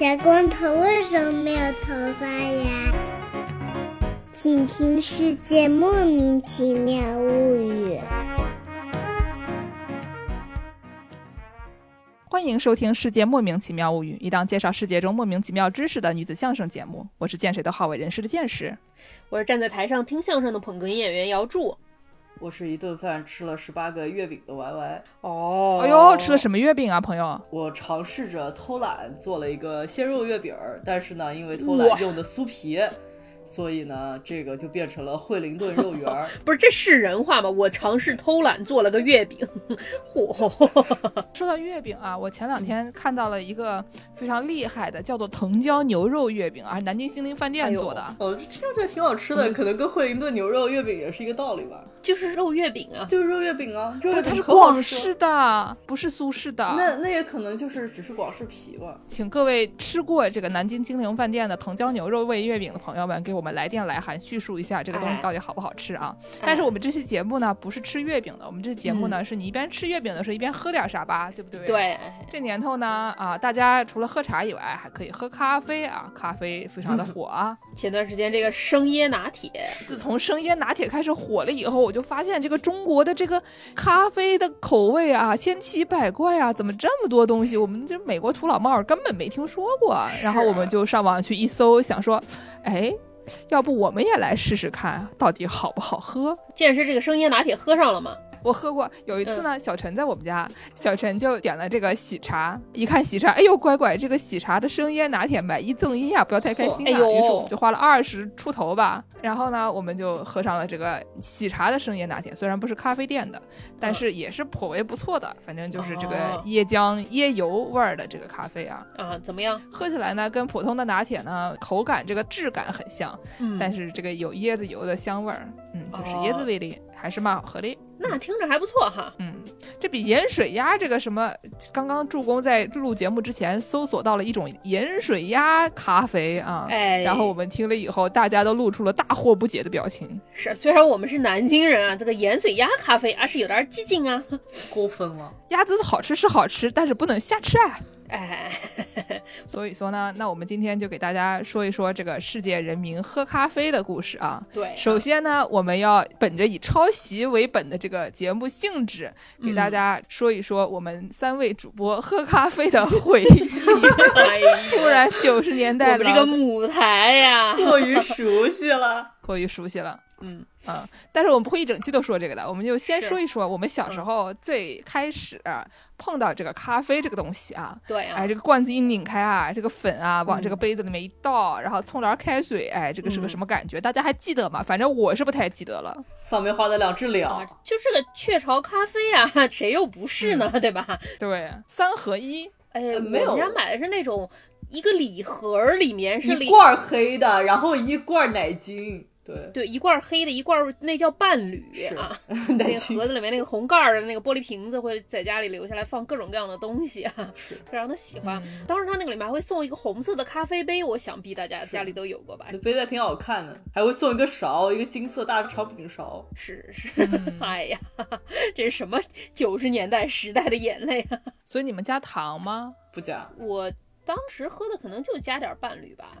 小光头为什么没有头发呀？请听《世界莫名其妙物语》。欢迎收听《世界莫名其妙物语》，一档介绍世界中莫名其妙知识的女子相声节目。我是见谁都好为人师的见识。我是站在台上听相声的捧哏演员姚柱。我是一顿饭吃了十八个月饼的 Y Y。哦，哎呦，吃了什么月饼啊，朋友？我尝试着偷懒做了一个鲜肉月饼儿，但是呢，因为偷懒用的酥皮，所以呢，这个就变成了惠灵顿肉圆儿。不是，这是人话吗？我尝试偷懒做了个月饼，嚯！说到月饼啊，我前两天看到了一个非常厉害的，叫做藤椒牛肉月饼啊，南京心灵饭店做的。哦，这听上去还挺好吃的，可能跟惠灵顿牛肉月饼也是一个道理吧？就是肉月饼啊。就是肉月饼啊，肉不是，它是广式的，不是苏式的。那那也可能就是只是广式皮吧。请各位吃过这个南京精灵饭店的藤椒牛肉味月饼的朋友们，给我们来电来函叙述一下这个东西哎到底好不好吃啊？但是我们这期节目呢，不是吃月饼的，我们这节目呢，是你一边吃月饼的时候一边喝点啥吧，对不对？。对，这年头呢，啊，大家除了喝茶以外，还可以喝咖啡啊，咖啡非常的火啊。前段时间这个生椰拿铁，自从生椰拿铁开始火了以后，我就发现这个中国的这个咖啡的口味啊，千奇百怪啊，怎么这么多东西？我们这美国土老帽根本没听说过。然后我们就上网去一搜，想说，哎，要不我们也来试试看，到底好不好喝？见识这个生椰拿铁喝上了吗？我喝过，有一次呢，小陈在我们家，小陈就点了这个喜茶，一看喜茶，哎呦乖乖，这个喜茶的生椰拿铁买一赠一啊，不要太开心啊。于是我们就花了二十出头吧，然后呢，我们就喝上了这个喜茶的生椰拿铁，虽然不是咖啡店的，但是也是颇为不错的，反正就是这个哦。椰浆椰油味儿的这个咖啡啊，啊，怎么样？喝起来呢，跟普通的拿铁呢，口感这个质感很像，嗯。但是这个有椰子油的香味儿，嗯，就是椰子味的，还是蛮好喝的。那听着还不错哈。嗯，这比盐水鸭这个什么，刚刚助攻在录节目之前搜索到了一种盐水鸭咖啡啊，哎，然后我们听了以后，大家都露出了大惑不解的表情。是虽然我们是南京人啊，这个盐水鸭咖啡啊是有点激进啊。过分了，鸭子好吃是好吃，但是不能瞎吃啊。哎，所以说呢，那我们今天就给大家说一说这个世界人民喝咖啡的故事啊。对，首先呢，我们要本着以抄袭为本的这个节目性质，给大家说一说我们三位主播喝咖啡的回忆。突然九十年代我们这个舞台呀，过于熟悉了。过于熟悉了。嗯嗯，但是我们不会一整期都说这个的，我们就先说一说我们小时候最开始碰到这个咖啡这个东西啊。对啊哎，，这个罐子一拧开啊，这个粉啊往这个嗯杯子里面一倒，然后冲点开水，哎，这个是个嗯什么感觉？大家还记得吗？反正我是不太记得了。草莓花的两只啊鸟，，就是个雀巢咖啡啊，谁又不是呢？对吧？对，三合一，哎，呃没有人家买的是那种一个礼盒，里面是一罐黑的，然后一罐奶精，对，对一罐儿黑的，一罐儿那叫伴侣是啊。那个盒子里面那个红盖儿的那个玻璃瓶子会在家里留下来放各种各样的东西啊，非常的喜欢。嗯当时他那个里面还会送一个红色的咖啡杯，我想必大家家里都有过吧？那杯子还挺好看的，还会送一个勺，一个金色大长柄勺。是是，嗯哎呀，这是什么九十年代时代的眼泪啊！所以你们加糖吗？不加，我当时喝的可能就加点伴侣吧，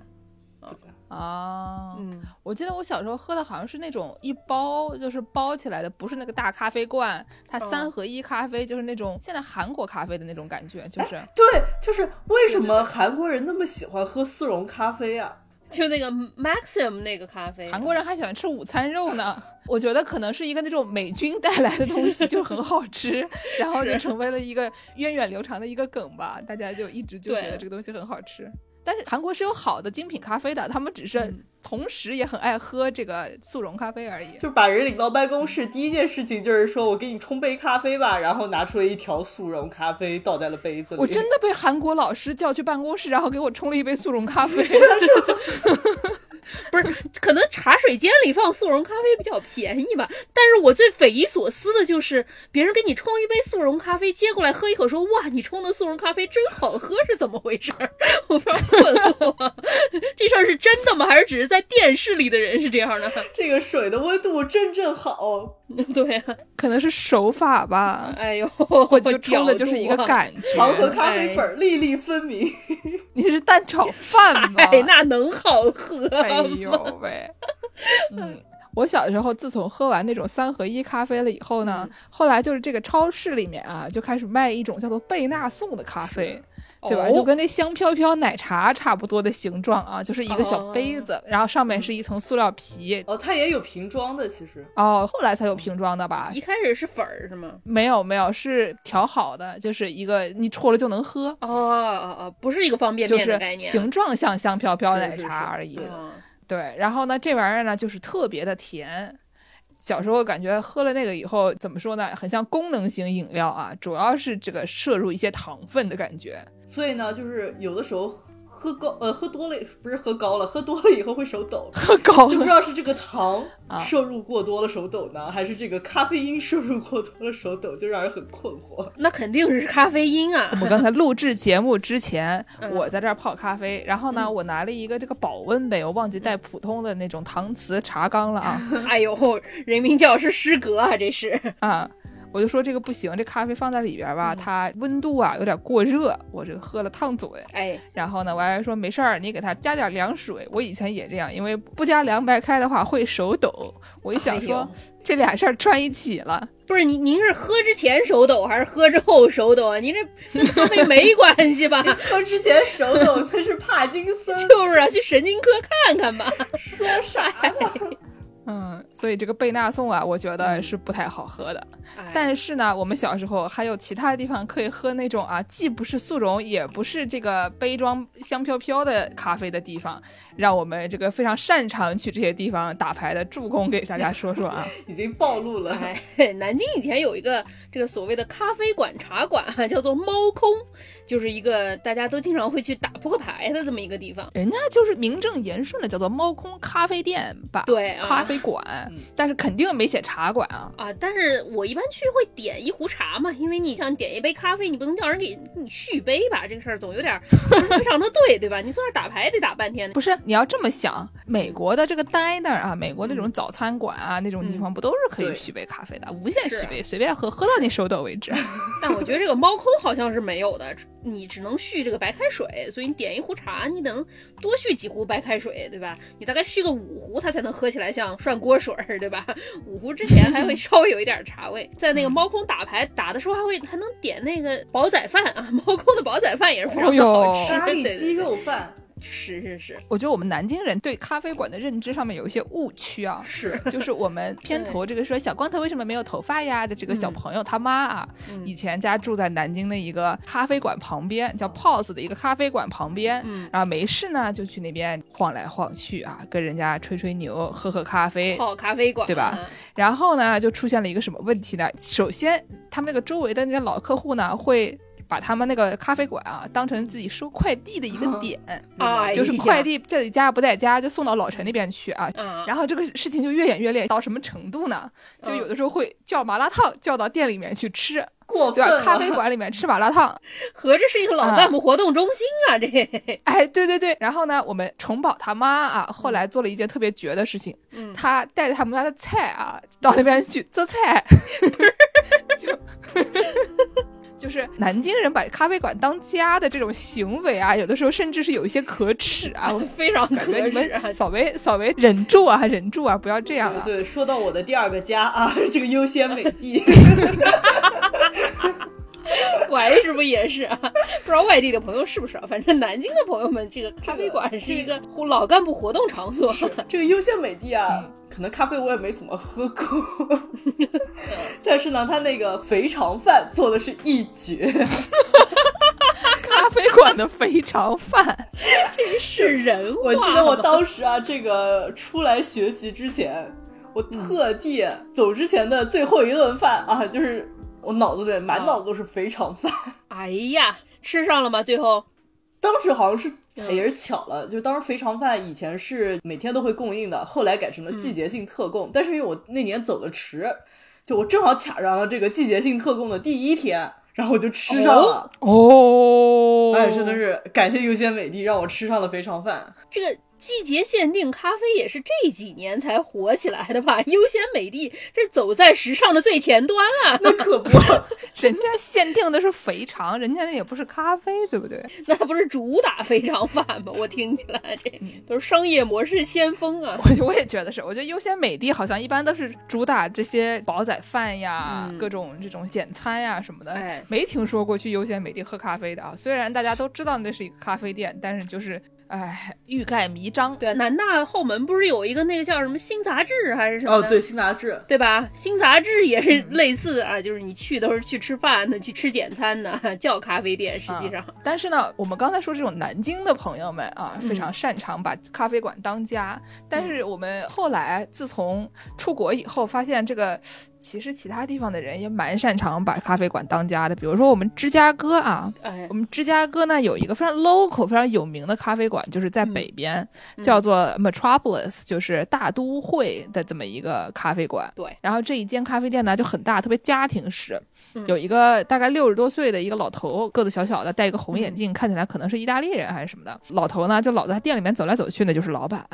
啊，嗯，我记得我小时候喝的好像是那种一包，就是包起来的，不是那个大咖啡罐，它嗯。三合一咖啡，就是那种现在韩国咖啡的那种感觉，就是 对，就是为什么韩国人那么喜欢喝速溶咖啡啊？就那个 Maxim 那个咖啡，韩国人还喜欢吃午餐肉呢。我觉得可能是一个那种美军带来的东西，就很好吃，然后就成为了一个源远流长的一个梗吧，大家就一直就觉得这个东西很好吃。但是韩国是有好的精品咖啡的，他们只是嗯同时也很爱喝这个速溶咖啡而已。就是把人领到办公室，第一件事情就是说我给你冲杯咖啡吧，然后拿出了一条速溶咖啡倒在了杯子里。我真的被韩国老师叫去办公室，然后给我冲了一杯速溶咖啡。不是，可能茶水间里放速溶咖啡比较便宜吧。但是我最匪夷所思的就是，别人给你冲一杯速溶咖啡，接过来喝一口，说：“哇，你冲的速溶咖啡真好喝，是怎么回事儿？” 我非常困惑，这事儿是真的吗？还是只是在电视里的人是这样的？这个水的温度正正好，对啊，可能是手法吧，哎呦，我就冲的就是一个。感觉。糖和咖啡哎粉儿粒粒分明。你是蛋炒饭吗？哎，那能好喝哎吗？呦喂，嗯。我小时候，自从喝完那种三合一咖啡了以后呢，后来就是这个超市里面啊，就开始卖一种叫做贝纳颂的咖啡，对吧？哦就跟那香飘飘奶茶差不多的形状啊，就是一个小杯子，然后上面是一层塑料皮。哦，它也有瓶装的，其实哦，后来才有瓶装的吧？一开始是粉儿是吗？没有没有，是调好的，就是一个你戳了就能喝，哦哦哦，不是一个方便就是面的概念。形状像香飘飘奶是是是茶而已。嗯对，然后呢，这玩意儿呢就是特别的甜。小时候感觉喝了那个以后，怎么说呢？很像功能型饮料啊，主要是这个摄入一些糖分的感觉。所以呢，就是有的时候喝高呃喝多了不是喝高了，喝多了以后会手抖，喝高了就不知，道是这个糖啊摄入过多了手抖呢，还是这个咖啡因摄入过多了手抖，就让人很困惑。那肯定是咖啡因啊！我刚才录制节目之前，嗯我在这儿泡咖啡，然后呢，我拿了一个这个保温杯，我忘记带普通的那种搪瓷茶缸了啊 哎呦，人民教师失格啊，这是。啊！我就说这个不行，这咖啡放在里边嗯吧，它温度啊有点过热，我这个喝了烫嘴。哎，然后呢，我还说没事儿，你给它加点凉水。我以前也这样，因为不加凉白开的话会手抖。我一想说，哎这俩事儿串一起了，不是您，您是喝之前手抖还是喝之后手抖啊？您这 跟咖啡没关系吧？喝之前手抖那是帕金森，就是啊，去神经科看看吧。说啥呢？嗯，所以这个贝纳颂啊，我觉得是不太好喝的。哎但是呢，我们小时候还有其他地方可以喝那种啊，既不是速溶，也不是这个杯装香飘飘的咖啡的地方，让我们这个非常擅长去这些地方打牌的助攻给大家说说啊。已经暴露了。哎，南京以前有一个这个所谓的咖啡馆茶馆啊，叫做猫空，就是一个大家都经常会去打扑克牌的这么一个地方。人家就是名正言顺的叫做猫空咖啡店吧，对啊咖啡馆，但是肯定没写茶馆啊。啊，但是我一般去会点一壶茶嘛，因为你想点一杯咖啡，你不能叫人给你续杯吧？这个事儿总有点儿不 是非常的对，对吧？你坐那儿打牌得打半天，不是，你要这么想，美国的这个 diner 啊，美国那种早餐馆啊，那种地方不都是可以续杯咖啡的，无限续杯，随便喝，喝到你手抖为止。但我觉得这个猫空好像是没有的，你只能续这个白开水，所以你点一壶茶，你能多续几壶白开水，对吧？你大概续个五壶，它才能喝起来像涮锅水儿，对吧？五壶之前还会稍微有一点茶味。在那个猫空打牌打的时候，还会还能点那个煲仔饭啊，猫空的煲仔饭也是非常的好吃，咖喱对鸡肉饭是是是，我觉得我们南京人对咖啡馆的认知上面有一些误区啊，是 就是我们片头这个说小光头为什么没有头发呀的这个小朋友他妈啊，嗯以前家住在南京的一个咖啡馆旁边，叫 POS 的一个咖啡馆旁边，嗯然后没事呢就去那边晃来晃去啊，跟人家吹吹牛，喝喝咖啡。泡咖啡馆对吧？然后呢，就出现了一个什么问题呢？首先，他们那个周围的那些老客户呢，会把他们那个咖啡馆啊当成自己收快递的一个点，啊就是快递在家不在家就送到老陈那边去啊。啊，然后这个事情就越演越烈，到什么程度呢？就有的时候会叫麻辣烫叫到店里面去吃，对吧？过分了。咖啡馆里面吃麻辣烫，合着是一个老干部活动中心啊，这哎，对对对。然后呢，我们崇宝他妈啊，后来做了一件特别绝的事情，嗯他带着他们家的菜啊到那边去做菜，就。就是南京人把咖啡馆当家的这种行为啊，有的时候甚至是有一些可耻啊！我 非常可感觉你耻啊们稍微稍微忍住啊，忍住啊，不要这样啊！对对，说到我的第二个家啊，这个优先美地，是不也是啊？不知道外地的朋友是不是啊？反正南京的朋友们，这个咖啡馆是一个老干部活动场所。这个优先美地啊，可能咖啡我也没怎么喝过，但是呢，他那个肥肠饭做的是一绝。咖啡馆的肥肠饭，是人话。我记得我当时啊，这个出来学习之前，我特地走之前的最后一顿饭啊，就是我脑子里满脑子都是肥肠饭。哎呀，吃上了吗？最后当时好像是也是巧了，就是当时肥肠饭以前是每天都会供应的，后来改成了季节性特供。但是因为我那年走的迟，就我正好卡上了这个季节性特供的第一天，然后我就吃上了。哦，哎，真的是感谢优先美地让我吃上了肥肠饭。这个季节限定咖啡也是这几年才火起来的吧？优先美的这走在时尚的最前端啊！那可不，人家限定的是肥肠，人家那也不是咖啡，对不对？那不是主打肥肠饭吗？我听起来这都是商业模式先锋啊！我我也觉得是，我觉得优先美的好像一般都是主打这些煲仔饭呀、嗯各种这种简餐呀什么的，哎没听说过去优先美的喝咖啡的啊。虽然大家都知道那是一个咖啡店，但是就是哎欲盖弥彰。对，南大后门不是有一个那个叫什么新杂志还是什么哦，对，新杂志，对吧？新杂志也是类似的啊，就是你去都是去吃饭的，去吃简餐的，叫咖啡店。实际上，但是呢，我们刚才说这种南京的朋友们啊，嗯非常擅长把咖啡馆当家。但是我们后来自从出国以后，发现这个其实其他地方的人也蛮擅长把咖啡馆当家的。比如说我们芝加哥啊，哎我，们芝加哥呢有一个非常 local、非常有名的咖啡馆，就是在嗯北边，叫做 Metropolis，就是大都会的这么一个咖啡馆。对，然后这一间咖啡店呢就很大，特别家庭式，嗯有一个大概六十多岁的一个老头，个子小小的，戴一个红眼嗯镜，看起来可能是意大利人还是什么的。老头呢就老在店里面走来走去呢，就是老板。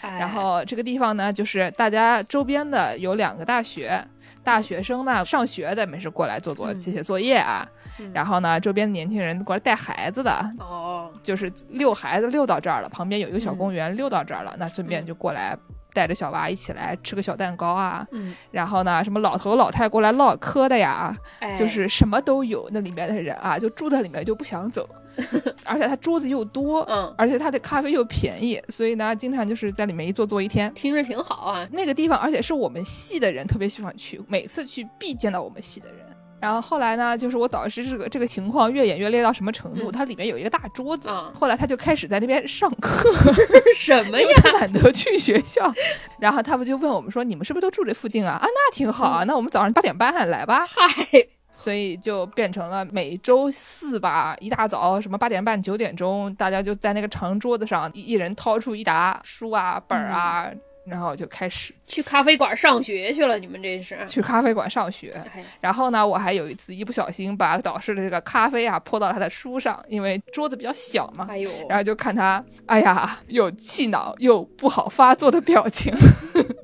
哎。然后这个地方呢，就是大家周边的有两个大学，大学生呢上学的没事过来做做嗯。写写作业啊，嗯。然后呢周边的年轻人过来带孩子的，哦，就是遛孩子遛到这儿了，旁边有一个小嗯。公园，遛到这儿了，那顺便就过来带着小娃一起来吃个小蛋糕啊。嗯，然后呢，什么老头老太过来唠嗑的呀，哎，就是什么都有。那里面的人啊，就住在里面就不想走，而且他桌子又多，嗯，而且他的咖啡又便宜，所以呢，经常就是在里面一坐坐一天。听着挺好啊。那个地方，而且是我们系的人特别喜欢去，每次去必见到我们系的人。然后后来呢，就是我导师这个这个情况越演越烈到什么程度？嗯它里面有一个大桌子，啊后来他就开始在那边上课，什么呀？他懒得去学校。然后他不就问我们说：“你们是不是都住这附近啊？啊，那挺好啊，那我们早上八点半来吧。”嗨，所以就变成了每周四吧，一大早什么八点半九点钟，大家就在那个长桌子上，一一人掏出一沓书啊本儿啊，然后就开始去咖啡馆上学去了，你们这是？去咖啡馆上学。哎，然后呢，我还有一次一不小心把导师的这个咖啡啊泼到了他的书上，因为桌子比较小嘛。哎呦，然后就看他，哎呀，又气恼又不好发作的表情，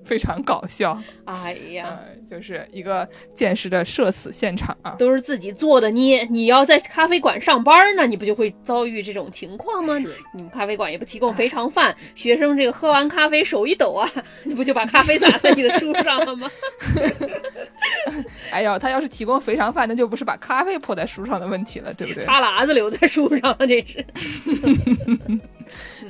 非常搞笑。哎呀，嗯，就是一个见识的社死现场啊。都是自己做的捏。你要在咖啡馆上班，那你不就会遭遇这种情况吗？是你们咖啡馆也不提供肥肠饭，学生这个喝完咖啡手一抖啊，不就把咖啡洒在你的书上了吗？哎呦，他要是提供肥肠饭，那就不是把咖啡泼在书上的问题了，对不对？哈喇子留在书上了，这是。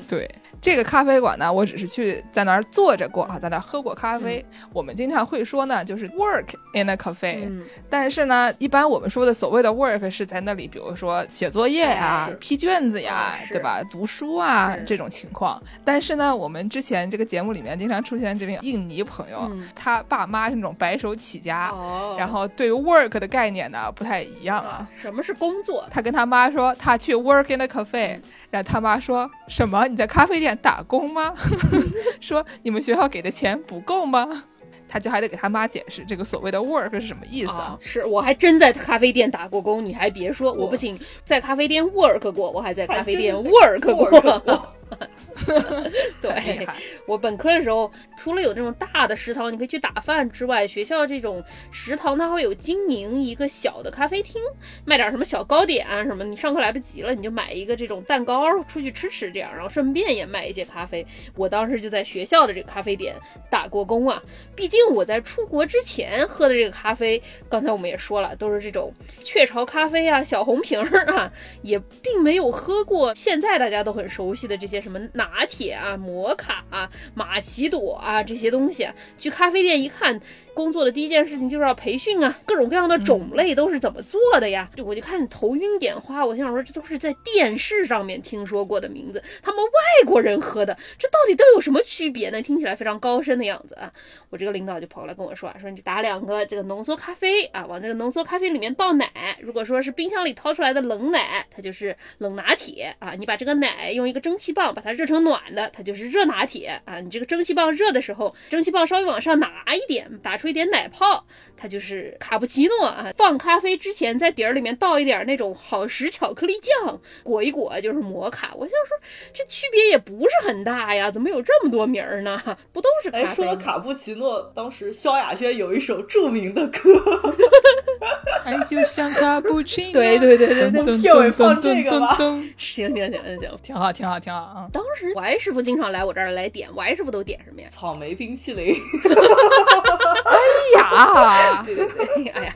对，这个咖啡馆呢，我只是去在那儿坐着过啊，在那儿喝过咖啡。我们经常会说呢，就是 work in a cafe，、嗯，但是呢，一般我们说的所谓的 work 是在那里，比如说写作业呀、哎批卷子呀，对吧？读书啊这种情况。但是呢，我们之前这个节目里面经常出现这位印尼朋友，嗯他爸妈是那种白手起家，哦，然后对于 work 的概念呢不太一样啊啊。，什么是工作？他跟他妈说他去 work in a cafe，然后他妈说什么？你在咖啡店打工吗？说你们学校给的钱不够吗？他就还得给他妈解释这个所谓的 work 是什么意思啊啊？，是我还真在咖啡店打过工，你还别说，我不仅在咖啡店 work 过，我还在咖啡店 work 过。对，我本科的时候，除了有那种大的食堂，你可以去打饭之外，学校这种食堂它会有经营一个小的咖啡厅，卖点什么小糕点啊什么。你上课来不及了，你就买一个这种蛋糕出去吃吃，这样，然后顺便也卖一些咖啡。我当时就在学校的这个咖啡店打过工啊。毕竟我在出国之前喝的这个咖啡，刚才我们也说了，都是这种雀巢咖啡啊、小红瓶儿啊，也并没有喝过现在大家都很熟悉的这些什么拿铁啊、摩卡啊、玛奇朵啊这些东西。去咖啡店一看，工作的第一件事情就是要培训啊，各种各样的种类都是怎么做的呀？就我就看头晕眼花，我心想说这都是在电视上面听说过的名字，他们外国人喝的，这到底都有什么区别呢？听起来非常高深的样子啊！我这个领导就跑过来跟我说啊，说你打两个这个浓缩咖啡啊，往这个浓缩咖啡里面倒奶。如果说是冰箱里掏出来的冷奶，它就是冷拿铁啊。你把这个奶用一个蒸汽棒把它热成暖的，它就是热拿铁啊。你这个蒸汽棒热的时候，蒸汽棒稍微往上拿一点，打出一点奶泡，它就是卡布奇诺啊。放咖啡之前，在底儿里面倒一点那种好时巧克力酱，裹一裹就是摩卡。我想说，这区别也不是很大呀，怎么有这么多名儿呢？不都是哎，咖啡吗？说到卡布奇诺，当时萧亚轩有一首著名的歌，哎，就像卡布奇 诺，对对对对对，噔片尾放这个 行行行行行。挺好，挺好，挺好啊！当时王师傅经常来我这儿来点，王师傅都点什么呀？草莓冰淇淋。哎呀，对对 对，哎呀，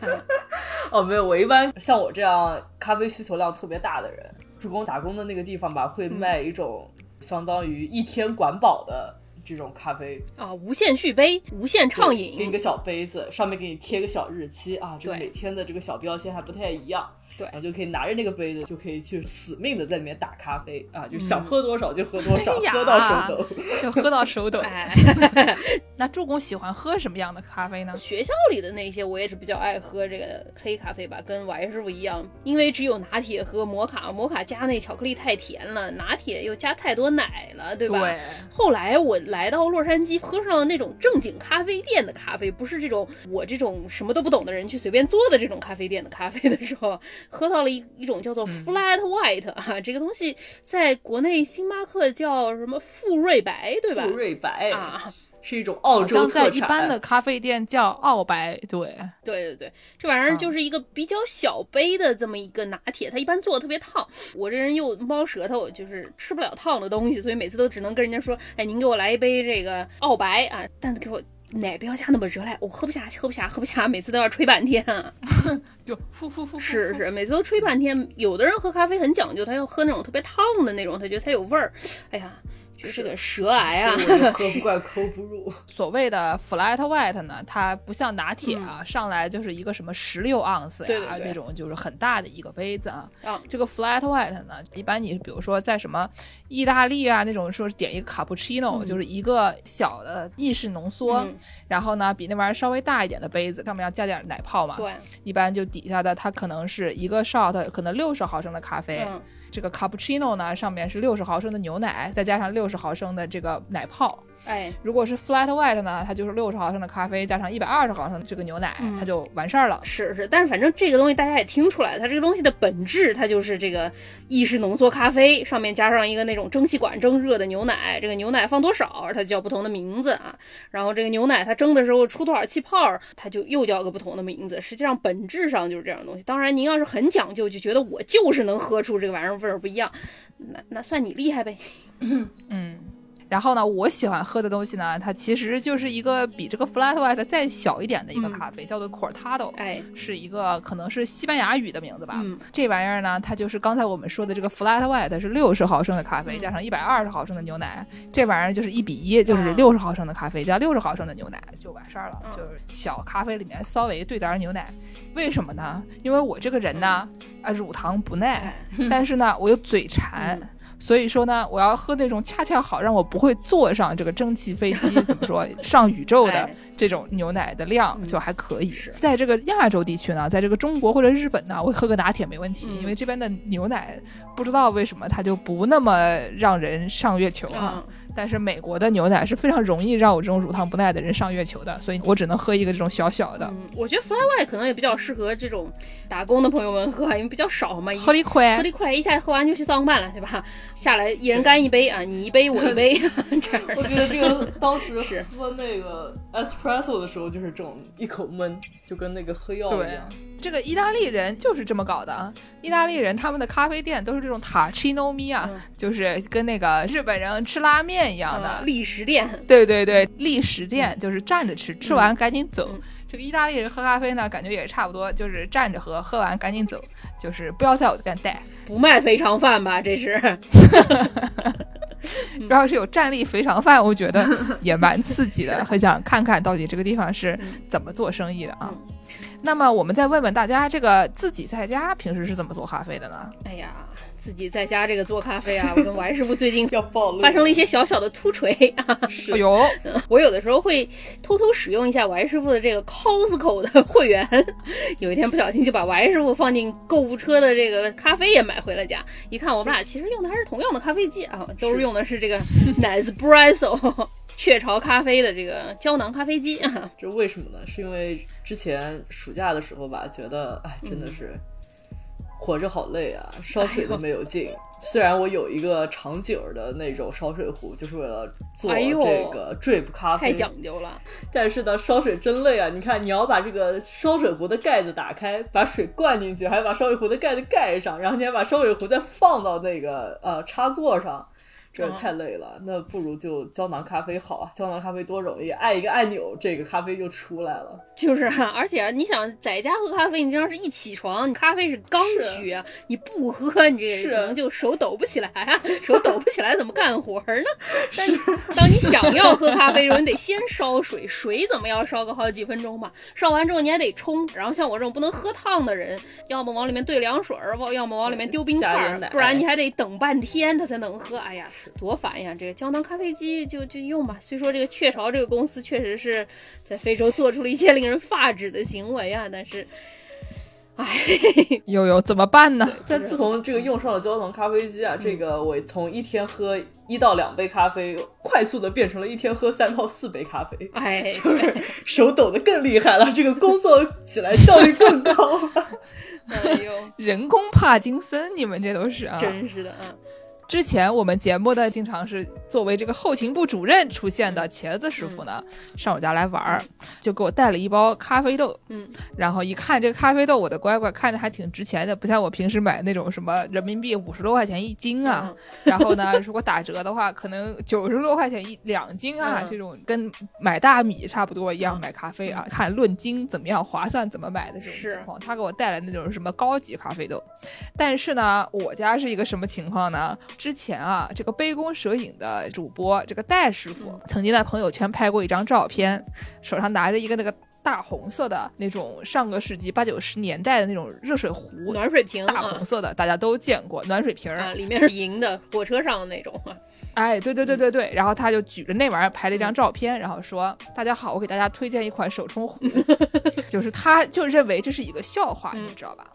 哦，没有，我一般像我这样咖啡需求量特别大的人，主攻打工的那个地方吧，会卖一种相当于一天管饱的这种咖啡，啊，无限续杯，无限畅饮，给你个小杯子，上面给你贴个小日期啊，这个每天的这个小标签还不太一样。对然后就可以拿着那个杯子，就可以去死命的在里面打咖啡啊，就想喝多少就喝多少，喝到手抖。就喝到手抖。哎，那助攻喜欢喝什么样的咖啡呢？学校里的那些我也是比较爱喝这个黑咖啡吧，跟王师傅一样，因为只有拿铁和摩卡，摩卡加那巧克力太甜了，拿铁又加太多奶了，对吧？对后来我来到洛杉矶，喝上了那种正经咖啡店的咖啡，不是这种我这种什么都不懂的人去随便做的这种咖啡店的咖啡的时候，喝到了一一种叫做 flat white 啊，这个东西在国内星巴克叫什么富瑞白，对吧？富瑞白啊，是一种澳洲特产。像在一般的咖啡店叫澳白，对，对对对，这玩意儿就是一个比较小杯的这么一个拿铁，它一般做的特别烫。我这人又猫舌头，就是吃不了烫的东西，所以每次都只能跟人家说，哎，您给我来一杯这个澳白啊，但是给我奶不要加那么热来，我喝不下，喝不下，喝不下，每次都要吹半天啊。就呼呼呼，是是，每次都吹半天。有的人喝咖啡很讲究，他要喝那种特别烫的那种，他觉得才有味儿。哎呀，这个舌癌啊，所以我就 喝不惯，抠不入。所谓的 flat white 呢，它不像拿铁啊，上来就是一个什么十六盎司呀，那种就是很大的一个杯子啊。啊这个 flat white 呢，一般你比如说在什么意大利啊那种，说是点一个卡布奇诺，就是一个小的意式浓缩，嗯然后呢比那玩意儿稍微大一点的杯子，上面要加点奶泡嘛。对，一般就底下的它可能是一个 shot，可能六十毫升的咖啡。嗯这个卡布奇诺呢，上面是六十毫升的牛奶，再加上六十毫升的这个奶泡。哎，如果是 flat white 呢，它就是六十毫升的咖啡加上一百二十毫升的这个牛奶，嗯它就完事儿了。是是，但是反正这个东西大家也听出来，它这个东西的本质，它就是这个意式浓缩咖啡，上面加上一个那种蒸汽管蒸热的牛奶，这个牛奶放多少，它叫不同的名字啊。然后这个牛奶它蒸的时候出多少气泡，它就又叫个不同的名字。实际上本质上就是这样的东西。当然，您要是很讲究，就觉得我就是能喝出这个玩意儿味儿不一样，那那算你厉害呗。嗯，然后呢，我喜欢喝的东西呢，它其实就是一个比这个 flat white 再小一点的一个嗯咖啡，叫做 cortado。哎，是一个可能是西班牙语的名字吧。嗯这玩意儿呢，它就是刚才我们说的这个 flat white 是六十毫升的咖啡，嗯加上一百二十毫升的牛奶，这玩意儿就是一比一，就是啊六十毫升的咖啡加六十毫升的牛奶就完事儿了，嗯就是小咖啡里面稍微兑点儿牛奶。为什么呢？因为我这个人呢，啊乳糖不耐，哎，但是呢我又嘴馋。嗯所以说呢，我要喝那种恰恰好让我不会坐上这个蒸汽飞机，怎么说上宇宙的哎。这种牛奶的量嗯。就还可以。在这个亚洲地区呢，在这个中国或者日本呢，我喝个拿铁没问题，嗯。因为这边的牛奶不知道为什么它就不那么让人上月球啊。嗯但是美国的牛奶是非常容易让我这种乳糖不耐的人上月球的，所以我只能喝一个这种小小的。嗯，我觉得 fly white 可能也比较适合这种打工的朋友们喝，因为比较少嘛，一喝了一块喝，的快，一下喝完就去上班了，对吧？下来一人干一杯啊，你一杯我一杯，这样我觉得这个当时是喝那个 espresso 的时候，就是这种一口闷，就跟那个喝药一对样。，这个意大利人就是这么搞的啊！意大利人他们的咖啡店都是这种塔奇诺米啊，嗯就是跟那个日本人吃拉面一样的。啊历史店，对对对，立食店就是站着吃，吃完赶紧走。嗯这个意大利人喝咖啡呢，感觉也差不多，就是站着喝，喝完赶紧走，就是不要在我这边待。不卖肥肠饭吧？这是，主要是有站立肥肠饭，我觉得也蛮刺激的，很想看看到底这个地方是怎么做生意的啊。那么我们再问问大家，这个自己在家平时是怎么做咖啡的呢？哎呀，自己在家这个做咖啡啊，我跟王师傅最近 要暴露发生了一些小小的突锤啊。是 哎呦，我有的时候会偷偷使用一下王师傅的这个 Costco 的会员，有一天不小心就把王师傅放进购物车的这个咖啡也买回了家。一看我们俩其实用的还是同样的咖啡机啊，都是用的是这个 Nespresso 雀巢咖啡的这个胶囊咖啡机啊。这为什么呢？是因为之前暑假的时候吧，觉得哎，真的是活着好累啊，烧水都没有劲。虽然我有一个长颈的那种烧水壶，就是为了做这个 drip 咖啡，太讲究了，但是呢，烧水真累啊！你看，你要把这个烧水壶的盖子打开，把水灌进去，还要把烧水壶的盖子盖上，然后你还把烧水壶再放到那个呃插座上，这太累了。那不如就胶囊咖啡好啊！胶囊咖啡多容易，按一个按钮，这个咖啡就出来了。就是啊，而且你想在家喝咖啡，你经常是一起床，你咖啡是刚需啊，你不喝，你这是可能就手抖不起来啊，手抖不起来怎么干活呢？但你当你想要喝咖啡的时候，你得先烧水，水怎么要烧个好几分钟吧？烧完之后你还得冲，然后像我这种不能喝烫的人，要么往里面兑凉水儿，要么往里面丢冰块不然你还得等半天它才能喝。哎呀，多烦呀！这个胶囊咖啡机就就用吧。虽说这个雀巢这个公司确实是在非洲做出了一些令人发指的行为啊，但是，哎，悠悠怎么办呢？但自从这个用上了胶囊咖啡机啊，这个我从一天喝一到两杯咖啡，快速的变成了一天喝三到四杯咖啡，哎，手抖的更厉害了，这个工作起来效率更高了。哎呦，人工帕金森，你们这都是啊！真是的啊！之前我们节目的经常是作为这个后勤部主任出现的茄子师傅呢，上我家来玩儿，就给我带了一包咖啡豆。嗯，然后一看这个咖啡豆，我的乖乖，看着还挺值钱的，不像我平时买那种什么人民币五十多块钱一斤啊。嗯然后呢，如果打折的话，可能九十多块钱一两斤啊，嗯这种跟买大米差不多一样买咖啡啊，看论斤怎么样划算，怎么买的这种情况。他给我带来那种什么高级咖啡豆，但是呢，我家是一个什么情况呢？之前啊，这个杯弓蛇影的主播这个戴师傅、嗯曾经在朋友圈拍过一张照片，手上拿着一个那个大红色的那种上个世纪八九十年代的那种热水壶，暖水瓶大啊红色的，大家都见过暖水瓶儿。啊，里面是银的，火车上的那种啊。哎，对对对对对，然后他就举着那玩意儿拍了一张照片，然后说：“大家好，我给大家推荐一款手冲壶。”就是他就认为这是一个笑话，嗯你知道吧？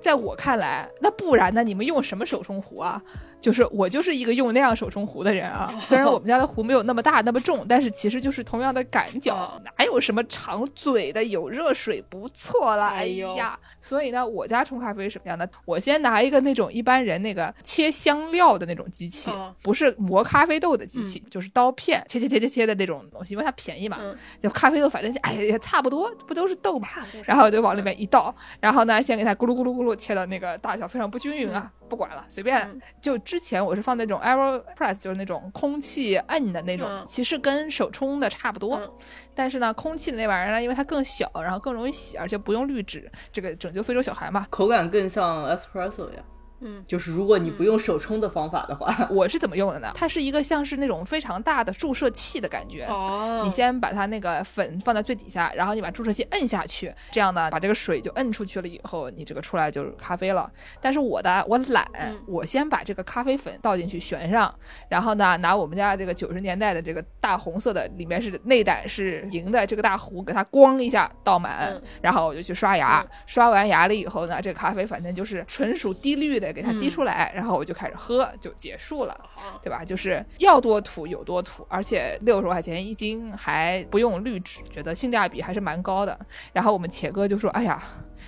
在我看来，那不然呢？你们用什么手冲壶啊？就是我就是一个用那样手冲壶的人啊。虽然我们家的壶没有那么大那么重，但是其实就是同样的感觉，哦哪有什么长嘴的有热水不错了？哎呀，所以呢，我家冲咖啡是什么样的？我先拿一个那种一般人那个切香料的那种机器，哦不是磨咖啡豆的机器，就是刀片切切切切切的那种东西，因为它便宜嘛。嗯就咖啡豆，反正哎呀也差不多，不都是豆嘛。然后我就往里面一倒，然后呢，先给它咕噜咕噜咕噜切到那个大小非常不均匀啊，不管了，随便。嗯就之前我是放那种 Aeropress，就是那种空气摁的那种，嗯其实跟手冲的差不多，嗯但是呢，空气的那玩意儿呢，因为它更小，然后更容易洗，而且不用滤纸，这个拯救非洲小孩嘛。口感更像 espresso 呀。嗯，就是如果你不用手冲的方法的话，我是怎么用的呢？它是一个像是那种非常大的注射器的感觉。哦，你先把它那个粉放在最底下，然后你把注射器摁下去，这样呢，把这个水就摁出去了以后，你这个出来就是咖啡了。但是我的我懒，嗯我先把这个咖啡粉倒进去旋上，然后呢，拿我们家这个九十年代的这个大红色的，里面是内胆是银的这个大壶，给它咣一下倒满，嗯然后我就去刷牙，嗯刷完牙了以后呢，这个咖啡反正就是纯属低滤的，给它滴出来，然后我就开始喝，就结束了。对吧？就是要多土有多土，而且六十块钱一斤还不用滤纸，觉得性价比还是蛮高的。然后我们茄哥就说：“哎呀，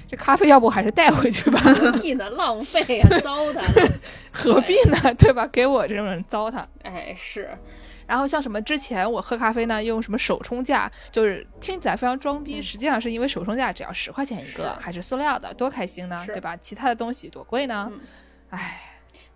这咖啡要不还是带回去吧？何必呢？浪费啊，糟蹋。何必呢？对吧？给我这种人糟蹋。”哎，是，然后像什么之前我喝咖啡呢，用什么手冲架，就是听起来非常装逼，实际上是因为手冲架只要十块钱一个，是。还是塑料的，多开心呢，对吧？其他的东西多贵呢？嗯。唉，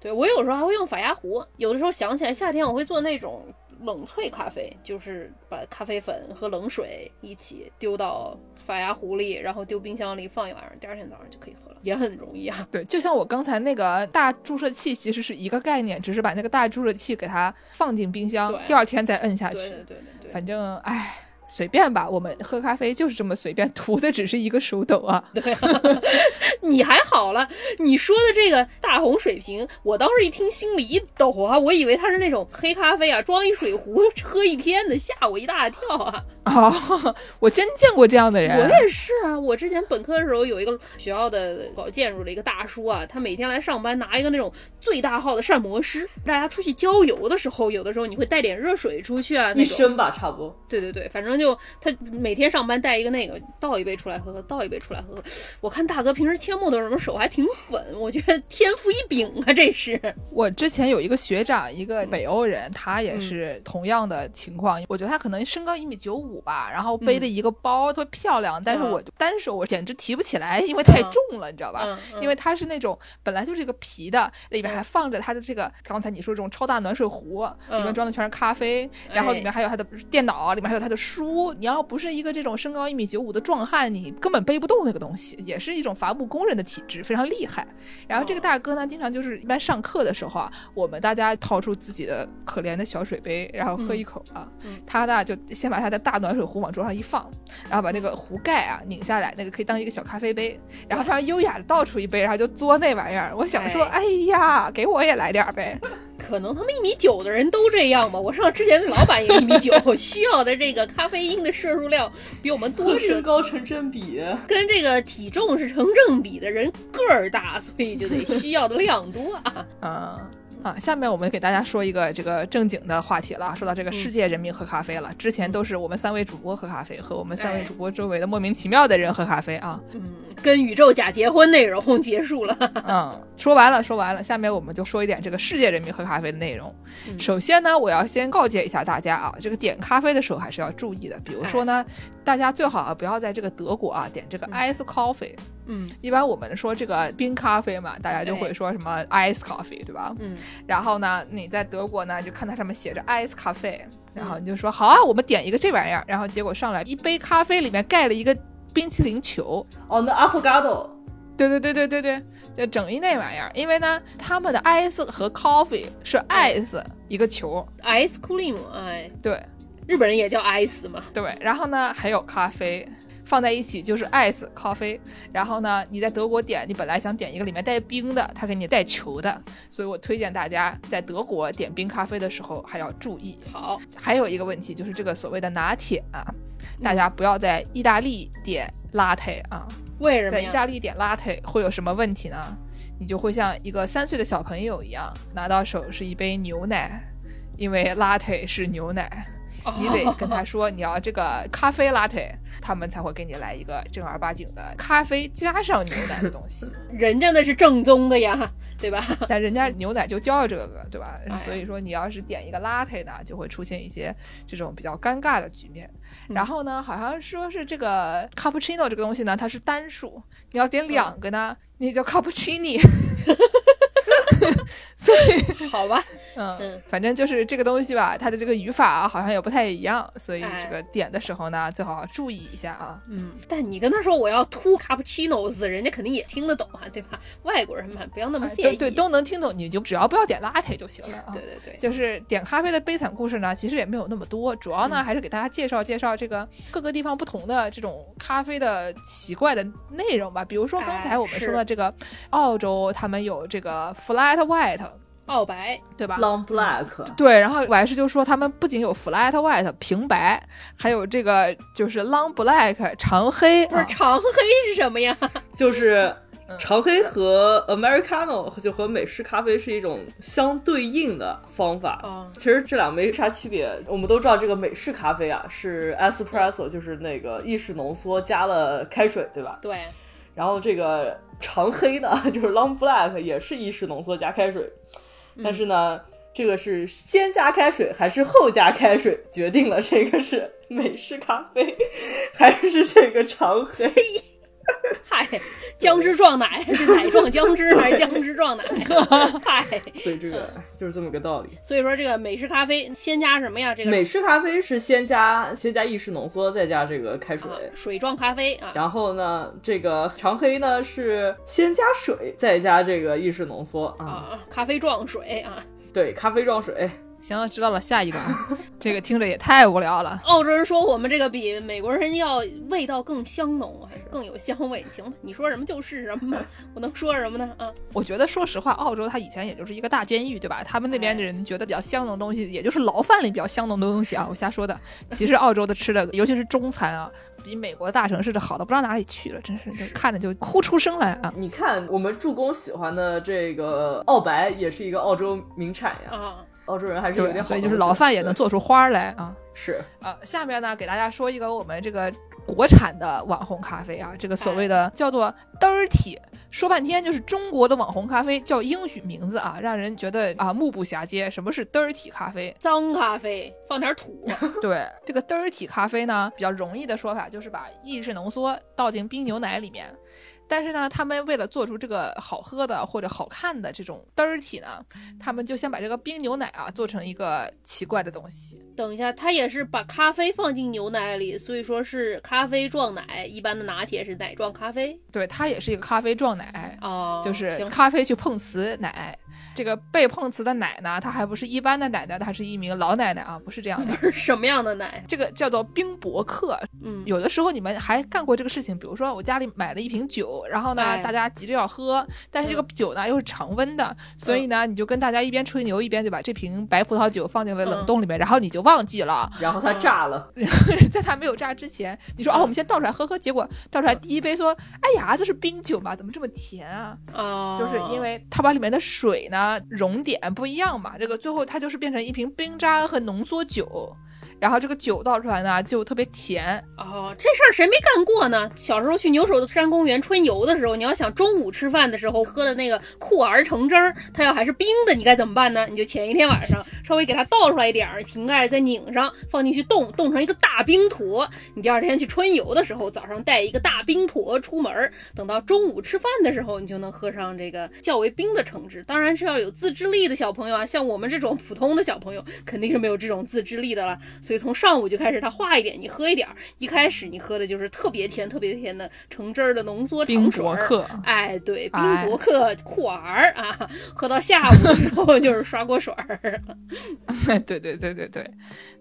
对我有时候还会用法压壶，有的时候想起来夏天我会做那种冷萃咖啡，就是把咖啡粉和冷水一起丢到法压壶里，然后丢冰箱里放一晚上，第二天早上就可以喝了，也很容易啊。对，就像我刚才那个大注射器，其实是一个概念，只是把那个大注射器给它放进冰箱，第二天再摁下去。对对对反正唉，随便吧，我们喝咖啡就是这么随便，图的只是一个手抖啊。对啊，你还好了，你说的这个大红水瓶，我当时一听心里一抖啊，我以为它是那种黑咖啡啊，装一水壶喝一天的，吓我一大跳啊！啊、我真见过这样的人。我也是啊，我之前本科的时候有一个学校的搞建筑的一个大叔啊，他每天来上班拿一个那种最大号的膳魔师，大家出去郊游的时候，有的时候你会带点热水出去啊，那种。一升吧，差不多。对对对，反正就他每天上班带一个那个，倒一杯出来喝喝，倒一杯出来喝喝。我看大哥平时切木头什么手还挺狠，我觉得天赋异禀啊，这是。我之前有一个学长，一嗯个北欧人，他也是同样的情况。我觉得他可能身高一米九五吧，然后背的一个包特别漂亮，但是嗯。我单手我简直提不起来，因为太嗯。重了，你知道吧？因为它是那种本来就是一个皮的，里面还放着它的这个刚才你说这种超大暖水壶，里面嗯。装的全是咖啡，然后里哎。面还有他的电脑，里面还有他的书。你要不是一个这种身高一米九五的壮汉，你根本背不动那个东西，也是一种伐木工人的体质，非常厉害。然后这个大哥呢，经常就是一般上课的时候啊，我们大家掏出自己的可怜的小水杯，然后喝一口啊，嗯。他呢就先把他的大暖水壶往桌上一放，然后把那个壶盖啊拧下来，那个可以当一个小咖啡杯，然后非常优雅的倒出一杯，然后就嘬那玩意儿。我想说，哎哎呀，给我也来点呗。可能他们一米九的人都这样吧。我上之前的老板也一米九，需要的这个咖啡因的摄入量比我们多身是高成正比，跟这个体重是成正比的人个儿大，所以就得需要的量多啊。嗯。啊，下面我们给大家说一个这个正经的话题了。说到这个嗯世界人民喝咖啡了，之前都是我们三位主播喝咖啡，和我们三位哎主播周围的莫名其妙的人喝咖啡啊。嗯，跟宇宙假结婚内容结束了。嗯，说完了，说完了，下面我们就说一点这个世界人民喝咖啡的内容。嗯首先呢，我要先告诫一下大家啊，这个点咖啡的时候还是要注意的。比如说呢，大家最好啊不要在这个德国啊点这个 ice coffee。嗯一般我们说这个冰咖啡嘛，大家就会说什么 ice coffee，对吧？嗯，然后呢，你在德国呢，就看它上面写着 ice coffee，，然嗯后你就说好啊，我们点一个这玩意儿，然后结果上来一杯咖啡里面盖了一个冰淇淋球，哦，那 avocado 对对对对对对，就整一那玩意儿，因为呢，他们的 ice 和 coffee 是 ice 一个球，ice cream，哎，对。日本人也叫 ice 嘛。对，然后呢还有咖啡。放在一起就是 ice 咖啡，然后呢，你在德国点，你本来想点一个里面带冰的，他给你带球的，所以我推荐大家在德国点冰咖啡的时候还要注意。好，还有一个问题就是这个所谓的拿铁啊，大家不要在意大利点 latte 啊，为什么？在意大利点 latte 会有什么问题呢？你就会像一个三岁的小朋友一样，拿到手是一杯牛奶，因为 latte 是牛奶，你得跟他说你要这个咖啡 latte，他们才会给你来一个正儿八经的咖啡加上牛奶的东西。人家那是正宗的呀，对吧？但人家牛奶就叫这个，对吧？哎所以说你要是点一个 latte 呢，就会出现一些这种比较尴尬的局面。嗯然后呢，好像说是这个 cappuccino 这个东西呢，它是单数，你要点两个呢，你叫 cappuccini。所以，好吧，嗯嗯，反正就是这个东西吧，它的这个语法啊，好像也不太一样，所以哎这个点的时候呢，最好注意一下啊。嗯，但你跟他说我要 two cappuccinos，人家肯定也听得懂啊，对吧？外国人嘛，不要那么介意。哎对对，都能听懂，你就只要不要点 latte 就行了 啊。对对对，就是点咖啡的悲惨故事呢，其实也没有那么多，主要呢、嗯还是给大家介绍介绍这个各个地方不同的这种咖啡的奇怪的内容吧。比如说刚才哎我们说的这个澳洲，他们有这个 flat white，澳白，对吧？long black，对，然后我还是就说他们不仅有 flat white 平白，还有这个就是 long black 长黑，不是啊长黑是什么呀？就是嗯长黑和 americano 就和美式咖啡是一种相对应的方法。哦其实这俩没啥区别，我们都知道这个美式咖啡啊是 espresso，就是那个意式浓缩加了开水，对吧？对，然后这个长黑呢，就是 long black 也是意式浓缩加开水，但是呢，这个是先加开水还是后加开水，决定了这个是美式咖啡还是这个长黑。嗨，姜汁撞奶是奶撞姜汁还是姜汁撞奶？嗨，所以这个就是这么个道理。所以说这个美式咖啡先加什么呀？这个美式咖啡是先加先加意式浓缩，再加这个开水。啊水撞咖啡啊，然后呢，这个长黑呢是先加水，再加这个意式浓缩啊。啊，咖啡撞水啊，对，咖啡撞水。行了，知道了，下一个啊，这个听着也太无聊了。澳洲人说我们这个比美国人要味道更香浓，还是更有香味？行吧，你说什么就是什么吧，我能说什么呢？啊，我觉得，说实话，澳洲它以前也就是一个大监狱，对吧？他们那边的人觉得比较香浓的东西，也就是牢饭里比较香浓的东西啊。我瞎说的。其实澳洲的吃的，尤其是中餐啊，比美国大城市的好的不知道哪里去了，真是就看着就哭出声来啊。你看，我们助攻喜欢的这个澳白，也是一个澳洲名产呀。啊，澳洲人还是有对，点好所以就是老饭也能做出花儿来啊。是啊，下面呢，给大家说一个我们这个国产的网红咖啡啊，这个所谓的叫做 dirty，说半天就是中国的网红咖啡，叫英语名字啊，让人觉得啊目不暇接。什么是 dirty 咖啡？脏咖啡放点土，对，这个 dirty 咖啡呢，比较容易的说法就是把意式浓缩倒进冰牛奶里面。但是呢，他们为了做出这个好喝的或者好看的这种 dirty 呢，他们就先把这个冰牛奶啊做成一个奇怪的东西。等一下，他也是把咖啡放进牛奶里，所以说是咖啡撞奶。一般的拿铁是奶撞咖啡对，它也是一个咖啡撞奶。哦，就是咖啡去碰瓷奶，这个被碰瓷的奶呢，她还不是一般的奶奶，她是一名老奶奶啊，不是这样的。什么样的奶？这个叫做冰博客，嗯，有的时候你们还干过这个事情，比如说我家里买了一瓶酒，然后呢，哎大家急着要喝，但是这个嗯酒呢又是常温的，所以呢，你就跟大家一边吹牛一边就把这瓶白葡萄酒放进了冷嗯冻里面，然后你就忘记了，然后它炸了，在它没有炸之前，你说哦，我们先倒出来喝喝，结果倒出来第一杯说，哎呀，这是冰酒嘛，怎么这么甜啊？哦，就是因为它把里面的水呢熔点不一样嘛，这个最后它就是变成一瓶冰渣和浓缩酒，然后这个酒倒出来呢就特别甜，哦，这事儿谁没干过呢？小时候去牛首山公园春游的时候，你要想中午吃饭的时候喝的那个酷儿橙汁儿，它要还是冰的，你该怎么办呢？你就前一天晚上稍微给它倒出来一点儿，瓶盖再拧上，放进去冻，冻成一个大冰坨。你第二天去春游的时候，早上带一个大冰坨出门儿，等到中午吃饭的时候，你就能喝上这个较为冰的橙汁。当然是要有自制力的小朋友啊，像我们这种普通的小朋友，肯定是没有这种自制力的了。所以从上午就开始，他化一点，你喝一点儿。一开始你喝的就是特别甜、特别甜的橙汁儿的浓缩冰。博客。哎，对，冰哎博客酷儿啊，喝到下午的时候就是刷锅水儿。对对对对对，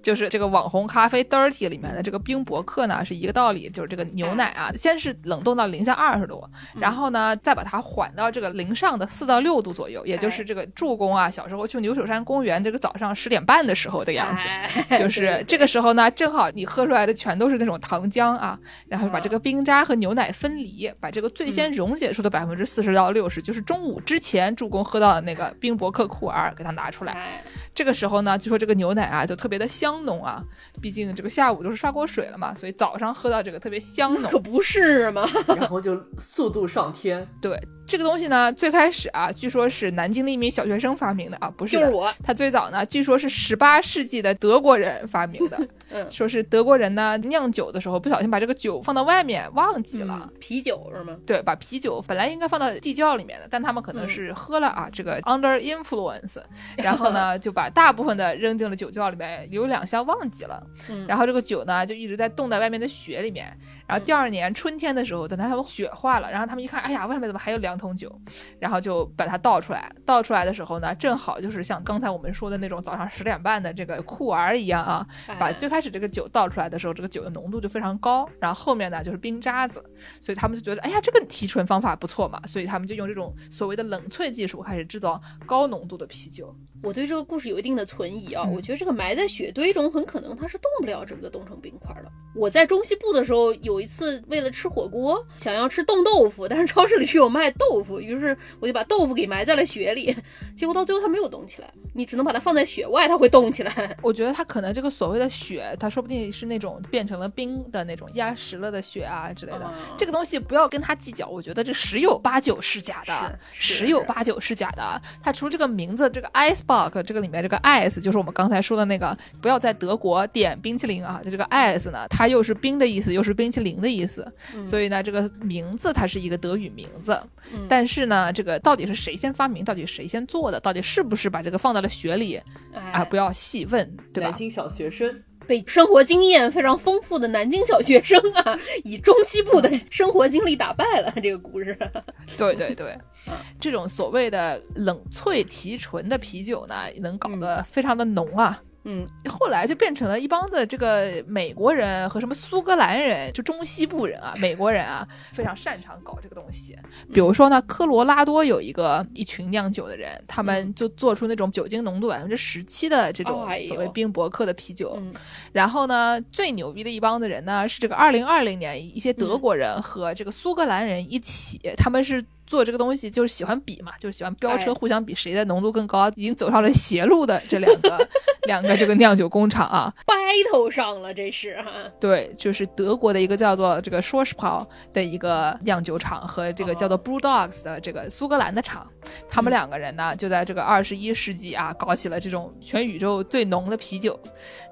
就是这个网红咖啡 dirty 里面的这个冰博客呢，是一个道理，就是这个牛奶啊，先是冷冻到零下二十度，然后呢再把它缓到这个零上的四到六度左右，也就是这个助攻啊，小时候去牛首山公园这个早上十点半的时候的样子。哎就 是这个时候呢，正好你喝出来的全都是那种糖浆啊，然后把这个冰渣和牛奶分离，把这个最先溶解出的百分之四十到六十，就是中午之前助攻喝到的那个冰博克库尔，给它拿出来。哎，这个时候呢，据说这个牛奶啊，就特别的香浓啊，毕竟这个下午都是刷锅水了嘛，所以早上喝到这个特别香浓可。不是嘛？然后就速度上天。对这个东西呢，最开始啊，据说是南京的一名小学生发明的啊，不是就是我，他最早呢，据说是十八世纪的德国人发明的，嗯说是德国人呢酿酒的时候不小心把这个酒放到外面忘记了。嗯啤酒是吗？对，把啤酒本来应该放到地窖里面的，但他们可能是喝了啊，这个 under influence，然后呢 就把大部分的扔进了酒窖里面，有两箱忘记了，嗯然后这个酒呢就一直在冻在外面的雪里面，然后第二年春天的时候，等它们雪化了，然后他们一看，哎呀，外面怎么还有两桶酒？然后就把它倒出来，倒出来的时候呢，正好就是像刚才我们说的那种早上十点半的这个酷儿一样啊，把哎最开始这个酒倒出来的时候，这个酒的浓度就非常高，然后后面呢就是冰渣子，所以他们就觉得，哎呀，这个提纯方法不错嘛，所以他们就用这种所谓的冷萃技术开始制造高浓度的啤酒。我对这个故事有一定的存疑啊，嗯我觉得这个埋在雪堆中，很可能它是冻不了整个冻成冰块的。我在中西部的时候，有一次为了吃火锅，想要吃冻豆腐，但是超市里只有卖豆腐，于是我就把豆腐给埋在了雪里，结果到最后它没有冻起来，你只能把它放在雪外，它会冻起来。我觉得它可能这个所谓的雪，它说不定是那种变成了冰的那种压实了的雪啊之类的。啊这个东西不要跟它计较，我觉得这十有八九是假的，十有八九是假的。它除了这个名字，这个这个里面这个 ice 就是我们刚才说的那个，不要在德国点冰淇淋啊，这个 ice 呢，它又是冰的意思，又是冰淇淋的意思，嗯所以呢，这个名字它是一个德语名字，嗯但是呢，这个到底是谁先发明，到底谁先做的，到底是不是把这个放到了雪里啊？哎不要细问，对吧南？京小学生，被生活经验非常丰富的南京小学生啊，以中西部的生活经历打败了这个故事。对对对，这种所谓的冷萃提纯的啤酒呢，能搞得非常的浓啊。嗯，后来就变成了一帮子这个美国人和什么苏格兰人，就中西部人啊，美国人啊，非常擅长搞这个东西。比如说呢，科罗拉多有一个一群酿酒的人，他们就做出那种酒精浓度百分之十七的这种所谓冰博克的啤酒。嗯然后呢，最牛逼的一帮子人呢，是这个二零二零年一些德国人和这个苏格兰人一起，他们是。做这个东西就是喜欢比嘛，就是喜欢飙车，哎。互相比谁的浓度更高，已经走上了邪路的这两个两个这个酿酒工厂啊。battle 上了，这是哈、对，就是德国的一个叫做这个 s c h w a r z p a u 的一个酿酒厂和这个叫做 Blue Dogs 的这个苏格兰的厂，他们两个人呢就在这个二十一世纪啊搞起了这种全宇宙最浓的啤酒，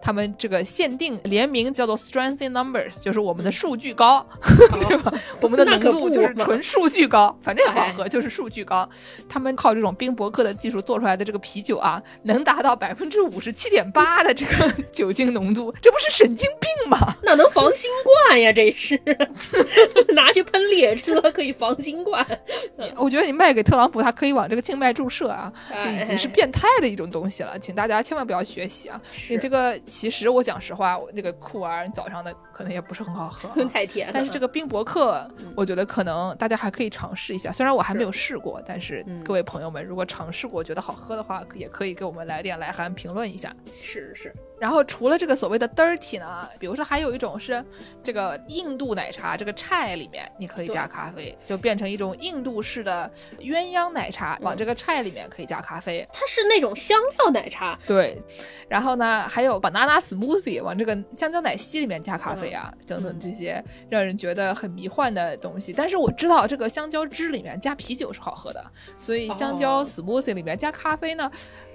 他们这个限定联名叫做 Strength in Numbers，就是我们的数据高，对吧？我们的浓度就是纯数据高，反正也不好哎喝，就是数据高。他们靠这种冰博客的技术做出来的这个啤酒啊，能达到百分之五十七点八的这个 酒精浓度，这不是神经病吗？那能防新冠呀？这是 拿去喷列车可以防新冠。我觉得你卖给特朗普，他可以往这个静脉注射啊，哎这已经是变态的一种东西了，请大家千万不要学习啊！你这个其实我讲实话，我那个酷儿早上的可能也不是很好喝啊、太甜了，但是这个冰博克，嗯我觉得可能大家还可以尝试一下。虽然我还没有试过，但是嗯。各位朋友们如果尝试过觉得好喝的话，也可以给我们来点来函评论一下。是是，然后除了这个所谓的 dirty 呢，比如说还有一种是这个印度奶茶，这个 chai 里面你可以加咖啡，就变成一种印度式的鸳鸯奶茶，往这个 chai 里面可以加咖啡。它是那种香料奶茶，对，然后呢，还有 banana smoothie 往这个香蕉奶昔里面加咖啡啊，等等这些让人觉得很迷幻的东西。但是我知道这个香蕉汁里面加啤酒是好喝的，所以香蕉哦 smoothie 里面加咖啡呢，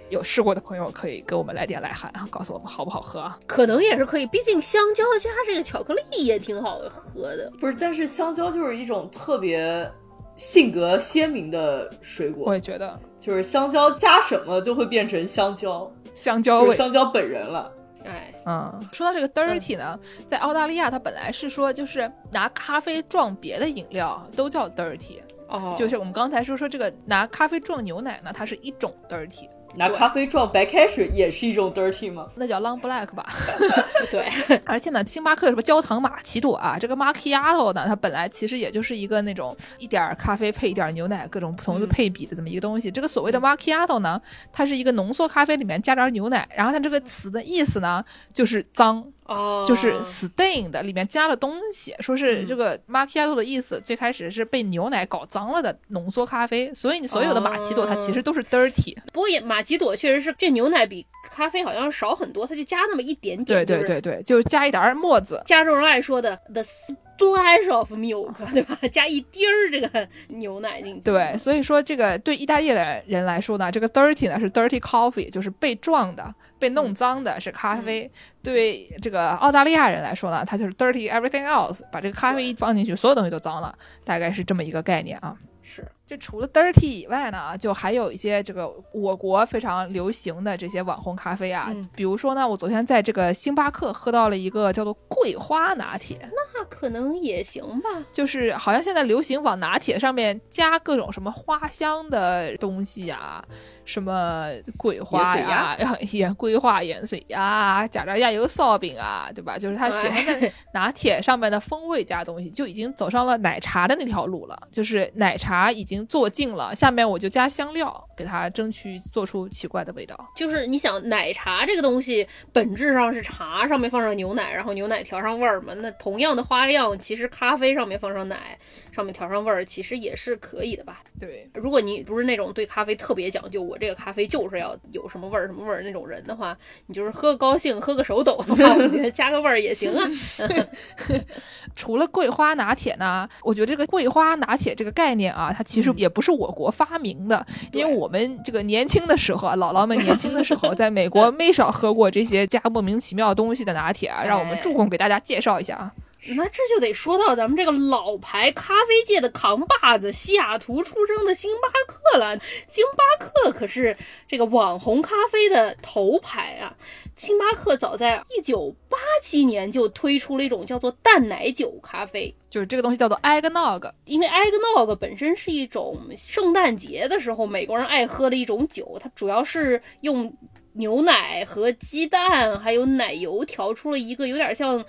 有试过的朋友可以给我们来点来函啊，告诉我们好不好喝啊。可能也是可以，毕竟香蕉加这个巧克力也挺好喝的。不是，但是香蕉就是一种特别性格鲜明的水果我，也觉得就是香蕉加什么就会变成香蕉，香蕉味。就是香蕉本人了。哎，嗯，说到这个 dirty 呢，在澳大利亚它本来是说就是拿咖啡撞别的饮料都叫 dirty，哦，就是我们刚才说说这个拿咖啡撞牛奶呢，它是一种 dirty，拿咖啡撞白开水也是一种 dirty 吗？那叫 long black 吧。对，而且呢，星巴克有什么焦糖玛奇朵啊，这个 macchiato 呢，它本来其实也就是一个那种一点儿咖啡配一点儿牛奶，各种不同的嗯配比的这么一个东西。这个所谓的 macchiato 呢，它是一个浓缩咖啡里面加点儿牛奶，然后它这个词的意思呢就是脏。哦，就是 stain 的，里面加了东西，说是这个 macchiato 的意思，最开始是被牛奶搞脏了的浓缩咖啡，所以你所有的玛奇朵它其实都是 dirty。不过也玛奇朵确实是这牛奶比咖啡好像少很多，它就加那么一点点。对对对对，就是加一点儿沫子。加州人爱说的 the splash of milk，对吧？加一滴儿这个牛奶进去。对，所以说这个对意大利的人来说呢，这个 dirty 呢是 dirty coffee，就是被撞的、被弄脏的是咖啡。对这个澳大利亚人来说呢，它就是 dirty everything else，把这个咖啡一放进去，所有东西都脏了，大概是这么一个概念啊。是这除了 dirty 以外呢，就还有一些这个我国非常流行的这些网红咖啡啊，嗯比如说呢，我昨天在这个星巴克喝到了一个叫做桂花拿铁，那可能也行吧。就是好像现在流行往拿铁上面加各种什么花香的东西啊，什么桂花呀、盐桂花盐水呀，加点亚油烧饼啊，对吧？就是他喜欢在拿铁上面的风味加东西，就已经走上了奶茶的那条路了。就是奶茶已经做尽了，下面我就加香料，给它争取做出奇怪的味道。就是你想奶茶这个东西，本质上是茶上面放上牛奶，然后牛奶调上味儿嘛。那同样的花样，其实咖啡上面放上奶，上面调上味儿，其实也是可以的吧。对，如果你不是那种对咖啡特别讲究，我这个咖啡就是要有什么味儿什么味儿那种人的话，你就是喝个高兴，喝个手抖的话，我觉得加个味儿也行啊。除了桂花拿铁呢，我觉得这个桂花拿铁这个概念啊，它其实也不是我国发明的，因为我们这个年轻的时候啊，姥姥们年轻的时候，在美国 没少喝过这些加莫名其妙东西的拿铁啊，让我们哎助攻给大家介绍一下啊。那这就得说到咱们这个老牌咖啡界的扛把子——西雅图出生的星巴克了。星巴克可是这个网红咖啡的头牌啊！星巴克早在一九八七年就推出了一种叫做淡奶酒咖啡，就是这个东西叫做 eggnog，因为 eggnog 本身是一种圣诞节的时候美国人爱喝的一种酒，它主要是用牛奶和鸡蛋还有奶油调出了一个有点像。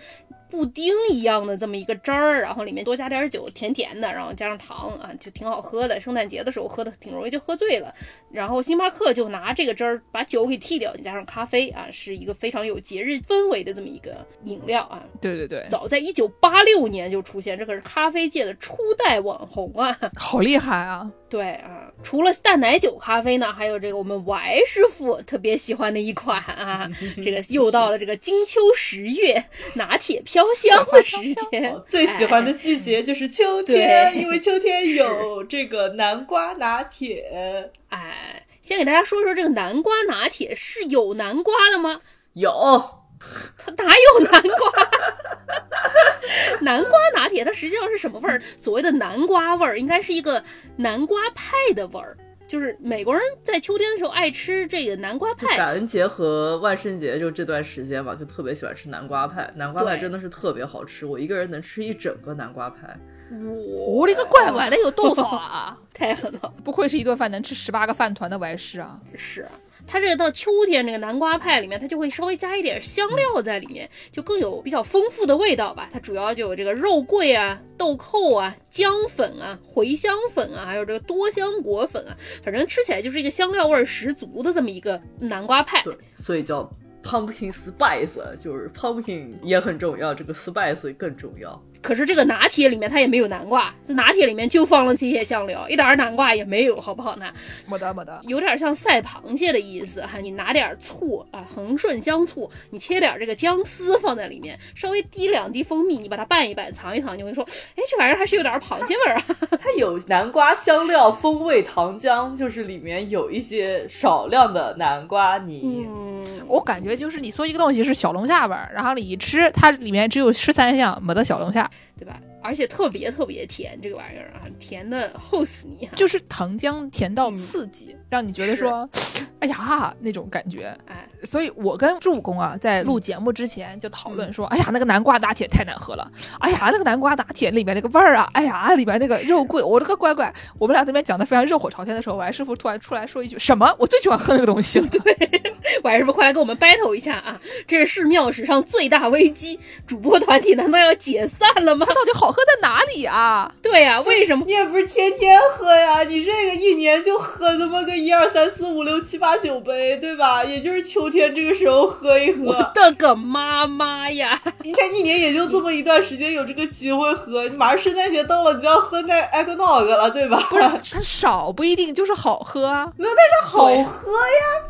布丁一样的这么一个汁儿，然后里面多加点酒，甜甜的，然后加上糖啊，就挺好喝的。圣诞节的时候喝的挺容易就喝醉了。然后星巴克就拿这个汁儿把酒给替掉，加上咖啡啊，是一个非常有节日氛围的这么一个饮料啊。对对对，早在一九八六年就出现，这可是咖啡界的初代网红啊，好厉害啊！对啊，除了淡奶酒咖啡呢，还有这个我们 Y 师傅特别喜欢的一款啊，这个又到了这个金秋十月拿铁飘香的时间，最喜欢的季节就是秋 天，因为秋天有这个南瓜拿铁。哎，先给大家说说这个南瓜拿铁是有南瓜的吗？有，它哪有南瓜？南瓜拿铁它实际上是什么味儿？所谓的南瓜味儿，应该是一个南瓜派的味儿。就是美国人在秋天的时候爱吃这个南瓜派。感恩节和万圣节就这段时间吧，就特别喜欢吃南瓜派。南瓜派真的是特别好吃，我一个人能吃一整个南瓜派。我勒个乖乖，那有多少啊？太狠了！不愧是一顿饭能吃十八个饭团的外师啊！是。它这个到秋天，这个南瓜派里面，它就会稍微加一点香料在里面，就更有比较丰富的味道吧。它主要就有这个肉桂啊、豆蔻啊、姜粉啊、茴香粉啊，还有这个多香果粉啊，反正吃起来就是一个香料味十足的这么一个南瓜派。对，所以叫 pumpkin spice，就是 pumpkin 也很重要，这个 spice 更重要。可是这个拿铁里面它也没有南瓜，这拿铁里面就放了这些香料，一点南瓜也没有，好不好呢？没得没得，有点像赛螃蟹的意思哈。你拿点醋啊，恒顺香醋，你切点这个姜丝放在里面，稍微滴两滴蜂蜜，你把它拌一拌，尝一尝，你会说，哎，这玩意儿还是有点螃蟹味儿啊。它有南瓜香料风味糖浆，就是里面有一些少量的南瓜泥。嗯，我感觉就是你说一个东西是小龙虾味儿，然后你一吃，它里面只有十三香，没得小龙虾。对吧？而且特别特别甜，这个玩意儿啊，甜的齁死你！就是糖浆甜到刺激，让你觉得说，哎呀那种感觉。哎，所以我跟助攻啊，在录节目之前就讨论说，哎呀，那个南瓜打铁太难喝了。哎呀，那个南瓜打铁里面那个味儿啊，哎呀，里面那个肉桂，我的个乖乖！我们俩这边讲的非常热火朝天的时候，我还师傅突然出来说一句，什么？我最喜欢喝那个东西了。对，我还师傅快来跟我们 battle 一下啊！这是寺庙史上最大危机，主播团体难道要解散了吗？它到底好喝在哪里啊？对呀，为什么？你也不是天天喝呀，你这个一年就喝那么个一二三四五六七八九杯，对吧？也就是秋天这个时候喝一喝。我的个妈妈呀！你看一年也就这么一段时间有这个机会喝，你马上圣诞节到了，你就要喝那 eggnog 了，对吧？不是，它少不一定就是好喝啊。没有，但是好喝呀。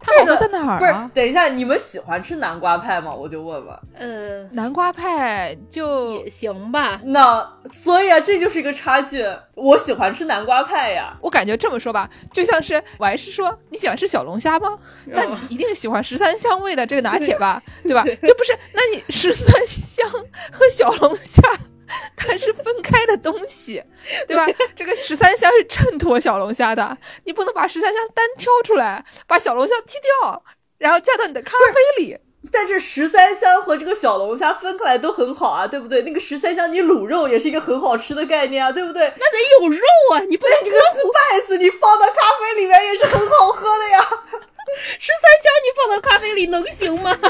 它好喝在哪儿啊？不是，等一下，你们喜欢吃南瓜派吗？我就问问。呃，南瓜派就也行吧。那所以啊，这就是一个差距。我喜欢吃南瓜派呀。我感觉这么说吧，就像是我还是说你喜欢吃小龙虾吗？那你一定喜欢十三香味的这个拿铁吧，对吧？就不是，那你十三香和小龙虾。它是分开的东西，对吧？这个十三香是衬托小龙虾的，你不能把十三香单挑出来，把小龙虾剔掉，然后加到你的咖啡里。但是十三香和这个小龙虾分开来都很好啊，对不对？那个十三香你卤肉也是一个很好吃的概念啊，对不对？那得有肉啊，你不能这个 spice 你放到咖啡里面也是很好喝的呀。十三香你放到咖啡里能行吗？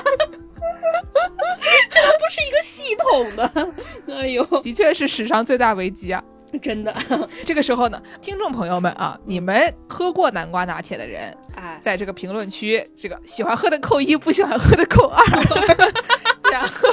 这都不是一个系统的，哎呦，的确是史上最大危机啊！真的。这个时候呢，听众朋友们啊，你们喝过南瓜拿铁的人，哎，在这个评论区，这个喜欢喝的扣一，不喜欢喝的扣二。然后，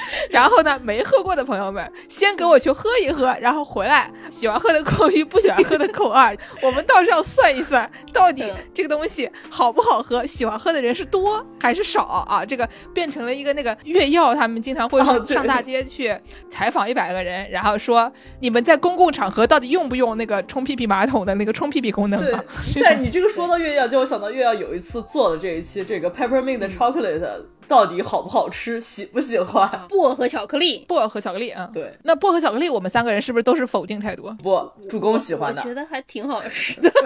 然后呢，没喝过的朋友们，先给我去喝一喝，然后回来，喜欢喝的扣一，不喜欢喝的扣二。我们倒是要算一算，到底这个东西好不好喝，喜欢喝的人是多还是少啊？这个变成了一个那个月药，他们经常会上大街去采访一百个人，然后说你们在公共场合到底用不用那个冲屁屁马桶的那个冲屁屁功能吗？但你这个说到月药，就我想到月药有一次做了这一期这个 peppermint chocolate。到底好不好吃，喜不喜欢？薄荷巧克力，薄荷巧克力啊。对，那薄荷巧克力，我们三个人是不是都是否定态度？不，主公喜欢的我。觉得还挺好吃的。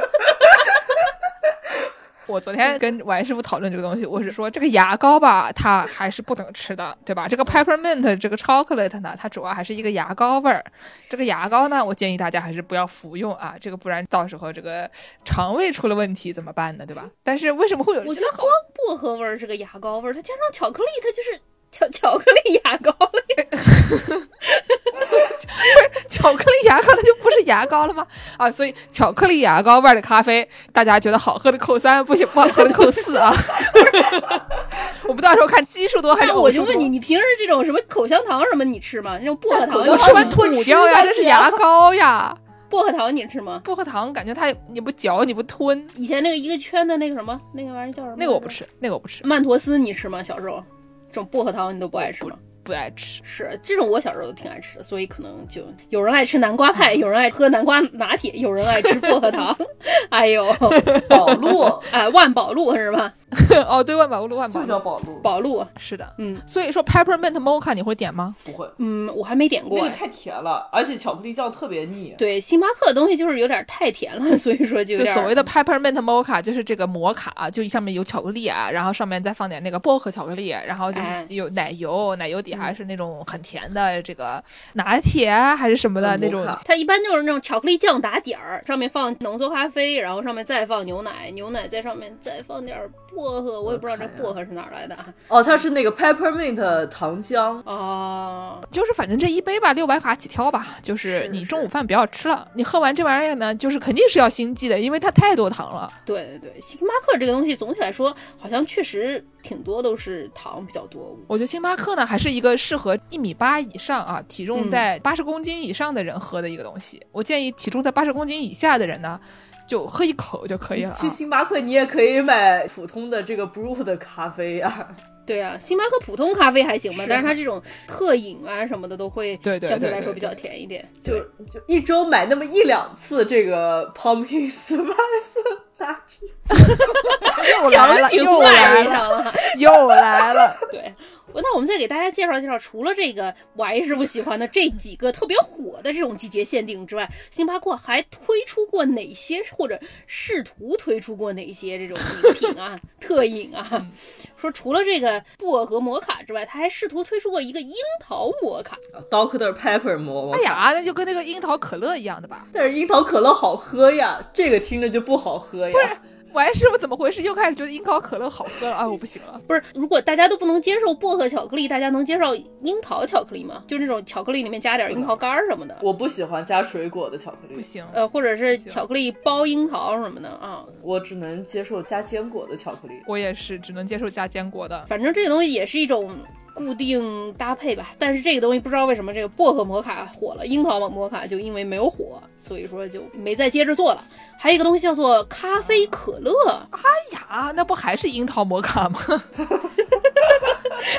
我昨天跟王师傅讨论这个东西，我是说这个牙膏吧，它还是不能吃的，对吧？这个 peppermint 这个 chocolate 呢，它主要还是一个牙膏味儿。这个牙膏呢，我建议大家还是不要服用啊，这个不然到时候这个肠胃出了问题怎么办呢？对吧？但是为什么会有我觉得光？薄荷味儿是个牙膏味儿，它加上巧克力，它就是巧巧克力牙膏 了呀。巧克力牙膏它就不是牙膏了吗？啊，所以巧克力牙膏味儿的咖啡，大家觉得好喝的扣三，不行不好喝的扣四啊。我们到时候看基数多还是多我就问你，你平时这种什么口香糖什么你吃吗？那种薄荷糖，我吃完吐掉呀，那这是 牙膏呀。薄荷糖你吃吗？薄荷糖感觉它你不嚼你不吞，以前那个一个圈的那个什么那个玩意儿叫什么？那个我不。吃，那个我不吃，曼陀斯你吃吗？小时候，这种薄荷糖你都不爱吃吗？不爱吃。是这种，我小时候都挺爱吃的，所以可能就有人爱吃南瓜派，有人爱喝南瓜拿铁，有人爱吃薄荷糖。哎呦，宝路 哎，万宝路是吧？哦，对，万宝路，万宝就叫，宝路，宝路，是的。嗯所以说 peppermint mocha 你会点吗？不会，嗯，我还没点过哎。那个太甜了，而且巧克力酱特别腻。对，星巴克的东西就是有点太甜了，所以说就就所谓的 peppermint mocha 就是这个摩卡啊，就上面有巧克力啊，然后上面再放点那个薄荷巧克力，然后就是哎有奶油，奶油底还是那种很甜的这个拿铁啊还是什么的嗯那种它一般就是那种巧克力酱打底儿，上面放浓缩咖啡，然后上面再放牛奶，牛奶在上面再放点儿薄荷，我也不知道这薄荷是哪儿来的啊。哦，它是那个 peppermint 糖浆，哦，就是反正这一杯吧，六百卡起跳吧，就是是你中午饭不要吃了，你喝完这玩意儿呢，就是肯定是要心悸的，因为它太多糖了。对对对，星巴克这个东西总体来说好像确实挺多都是糖比较多。我觉得星巴克呢，还是一个适合一米八以上啊，体重嗯在八十公斤以上的人喝的一个东西。我建议体重在八十公斤以下的人呢，就喝一口就可以了、去啊。星巴克你也可以买普通的这个 brew 的咖啡啊。对啊，星巴克普通咖啡还行吧，是但是它这种特饮啊什么的都会对对相对来说比较甜一点。就就一周买那么一两次这个 pumpkin spice 拿铁，又来了，又来，上了。又来了。对，那我们再给大家介绍介绍，除了这个王师傅喜欢的这几个特别火的这种季节限定之外，星巴克还推出过哪些，或者试图推出过哪些这种饮品啊、特饮啊？说除了这个薄荷摩卡之外，他还试图推出过一个樱桃摩卡。，Doctor Pepper 摩。哎，呀，那就跟那个樱桃可乐一样的吧？但是樱桃可乐好喝呀，这个听着就不好喝呀。王师傅怎么回事？又开始觉得樱桃可乐好喝了啊！我不行了。不是，如果大家都不能接受薄荷巧克力，大家能接受樱桃巧克力吗？就是那种巧克力里面加点樱桃干儿什么的，我不喜欢加水果的巧克力，不行，呃，或者是巧克力包樱桃什么的啊。我只能接受加坚果的巧克力。我也是只能接受加坚果的。反正这个东西也是一种固定搭配吧。但是这个东西不知道为什么这个薄荷摩卡火了，樱桃摩卡就因为没有火，所以说就没再接着做了。还有一个东西叫做咖啡可乐，哎呀，那不还是樱桃摩卡吗？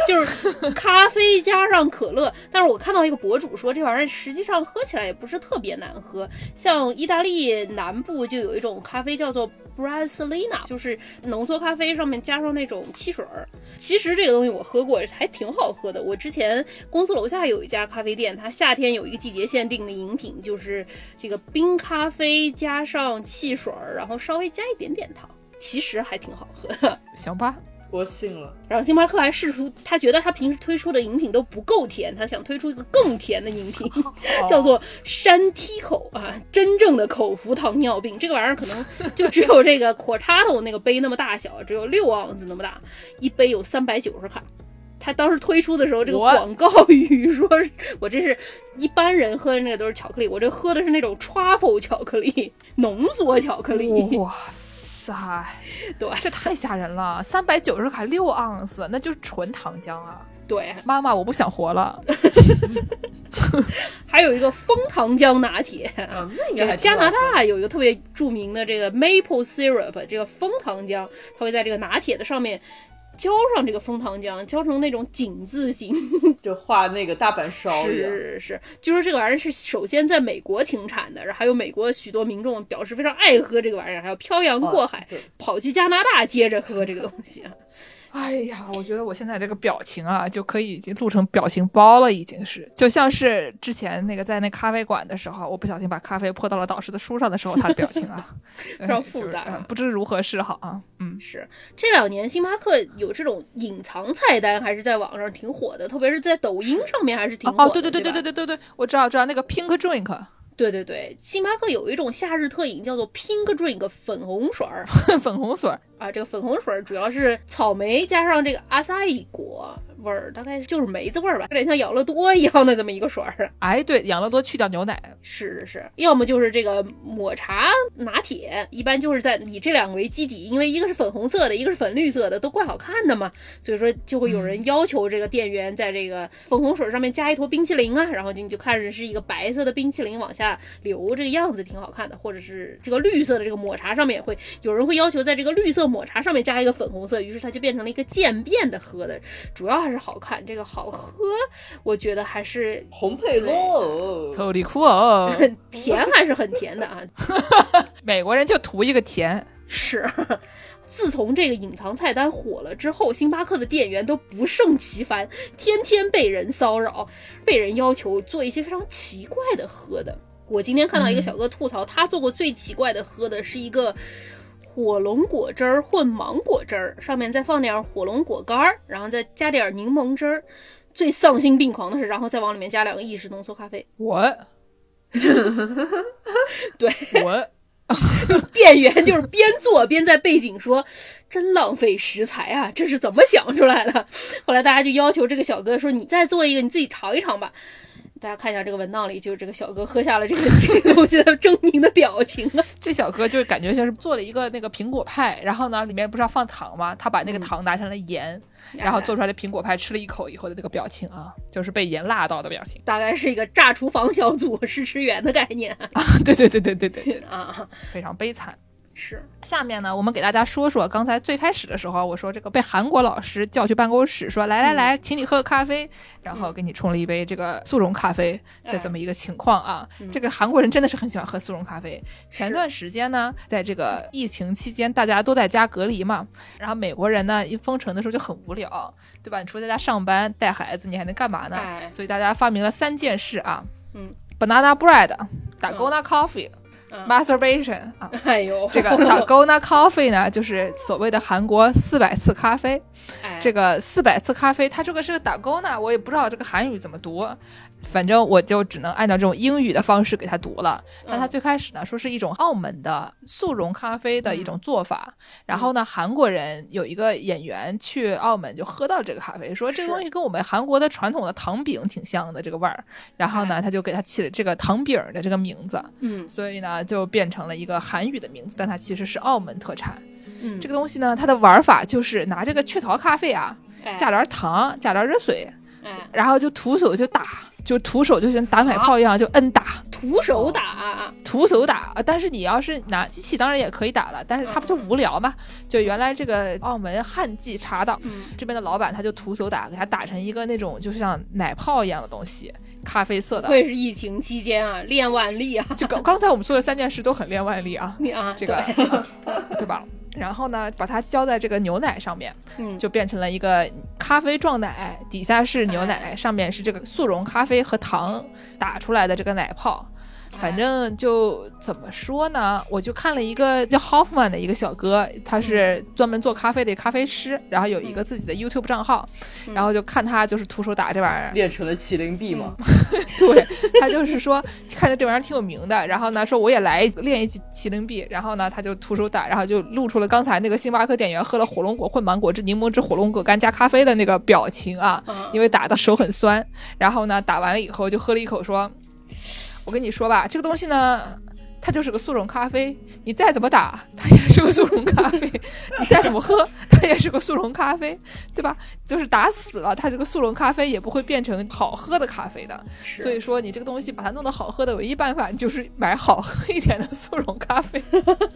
就是咖啡加上可乐。但是我看到一个博主说，这玩意儿实际上喝起来也不是特别难喝。像意大利南部就有一种咖啡叫做 Brasilina，就是浓缩咖啡上面加上那种汽水儿。其实这个东西我喝过，还挺好喝的。我之前公司楼下有一家咖啡店，它夏天有一个季节限定的饮品，就是这个冰咖啡加上汽水儿，然后稍微加一点点糖，其实还挺好喝的。行吧，我信了，然后星巴克还试出，他觉得他平时推出的饮品都不够甜，他想推出一个更甜的饮品，叫做山梯口啊，真正的口服糖尿病。这个玩意儿可能就只有这个 Cortado 那个杯那么大小，只有六盎司那么大，一杯有三百九十卡。他当时推出的时候，这个广告语说：“我这是一般人喝的那个都是巧克力，我这喝的是那种 truffle 巧克力，浓缩巧克力。哇塞，对这太吓人了！三百九十卡六盎司，那就是纯糖浆啊！对，妈妈，我不想活了。还有一个枫糖浆拿铁，啊，那加拿大有一个特别著名的这个 maple syrup，这个枫糖浆，它会在这个拿铁的上面浇上这个枫糖浆，浇成那种井字形。就画那个大阪烧一样。是是，据说这个玩意儿是首先在美国停产的，然后还有美国许多民众表示非常爱喝这个玩意儿，还要漂洋过海、啊跑去加拿大接着喝这个东西啊。哎呀，我觉得我现在这个表情啊，就可以已经录成表情包了，已经是，就像是之前那个在那咖啡馆的时候，我不小心把咖啡泼到了导师的书上的时候，他的表情啊，非常复杂就是呃不知如何是好啊。嗯，是这两年星巴克有这种隐藏菜单，还是在网上挺火的，特别是在抖音上面还是挺火的。哦，对对对对对对对对对，我知道知道那个 Pink Drink 对对对，星巴克有一种夏日特饮叫做 Pink Drink 粉红水儿。粉红水儿，啊，这个粉红水儿主要是草莓加上这个阿萨伊果味儿，大概就是梅子味儿吧，有点像养乐多一样的这么一个水儿。哎，对，养乐多去掉牛奶，是是是，要么就是这个抹茶拿铁，一般就是在以这两个为基底，因为一个是粉红色的，一个是粉绿色的，都怪好看的嘛，所以说就会有人要求这个店员在这个粉红水上面加一坨冰淇淋啊，然后你就看着是一个白色的冰淇淋往下流，这个样子挺好看的，或者是这个绿色的这个抹茶上面也会有人会要求在这个绿色抹茶上面加一个粉红色，于是它就变成了一个渐变的喝的，主要还是好看，这个好喝，我觉得还是红配喽，臭里酷哦，甜还是很甜的啊。美国人就图一个甜。是，自从这个隐藏菜单火了之后，星巴克的店员都不胜其烦，天天被人骚扰，被人要求做一些非常奇怪的喝的。我今天看到一个小哥吐槽，他做过最奇怪的喝的是一个火龙果汁儿混芒果汁儿，上面再放点火龙果干儿，然后再加点柠檬汁儿。最丧心病狂的是，然后再往里面加两个意式浓缩咖啡。我 对，我 店员就是边做边在背景说：“真浪费食材啊，这是怎么想出来的？”后来大家就要求这个小哥说：“你再做一个，你自己尝一尝吧。”大家看一下这个文档里，就是这个小哥喝下了这个 这个东西的狰狞的表情啊！这小哥就是感觉像是做了一个那个苹果派，然后呢里面不是要放糖吗？他把那个糖拿成了盐，然后做出来的苹果派吃了一口以后的那个表情啊，就是被盐辣到的表情。大概是一个炸厨房小组 试吃员的概念对对对对对对对，啊，非常悲惨。是下面呢，我们给大家说说刚才最开始的时候，我说这个被韩国老师叫去办公室，说来来来，请你喝个咖啡，然后给你冲了一杯这个速溶咖啡的这么一个情况啊。这个韩国人真的是很喜欢喝速溶咖啡。前段时间呢，在这个疫情期间，大家都在家隔离嘛，然后美国人呢一封城的时候就很无聊，对吧？你除了在家上班带孩子，你还能干嘛呢？哎所以大家发明了三件事啊，嗯，banana bread、dalgona coffee、嗯 masturbation 啊。哎呦，这个 Dalgona Coffee 呢，就是所谓的韩国四百次咖啡。哎这个四百次咖啡，它这个是个 Dalgona，我也不知道这个韩语怎么读，反正我就只能按照这种英语的方式给他读了。但他最开始呢，说是一种澳门的速溶咖啡的一种做法。然后呢，韩国人有一个演员去澳门就喝到这个咖啡，说这个东西跟我们韩国的传统的糖饼挺像的这个味儿。然后呢，他就给他起了这个糖饼的这个名字。嗯所以呢，就变成了一个韩语的名字，但它其实是澳门特产。嗯，这个东西呢，它的玩法就是拿这个雀巢咖啡啊，哎加点糖，加点热水，哎然后就徒手就打，就徒手就像打奶泡一样就摁打，徒手打，徒手打。呃但是你要是拿机器，当然也可以打了，但是它不就无聊嘛？就原来这个澳门汉记茶档嗯这边的老板他就徒手打，给它打成一个那种就是像奶泡一样的东西，咖啡色的。会是疫情期间啊，练腕力啊，就刚刚才我们说的三件事都很练腕力啊。你啊，这个对 对吧？然后呢，把它浇在这个牛奶上面，嗯就变成了一个咖啡撞奶，底下是牛奶，上面是这个速溶咖啡和糖打出来的这个奶泡。反正就怎么说呢，我就看了一个叫 Hoffman 的一个小哥，他是专门做咖啡的咖啡师，然后有一个自己的 YouTube 账号，然后就看他就是徒手打这玩意儿，练成了麒麟臂嘛。对他就是说，看着这玩意儿挺有名的，然后呢说我也来练一麒麟臂，然后呢他就徒手打，然后就露出了刚才那个星巴克店员喝了火龙果混芒果汁、柠檬汁、火龙果干加咖啡的那个表情啊，嗯因为打的手很酸，然后呢打完了以后就喝了一口说，我跟你说吧，这个东西呢。它就是个速溶咖啡，你再怎么打，它也是个速溶咖啡；你再怎么喝，它也是个速溶咖啡，对吧？就是打死了，它这个速溶咖啡也不会变成好喝的咖啡的。所以说，你这个东西把它弄得好喝的唯一办法就是买好喝一点的速溶咖啡，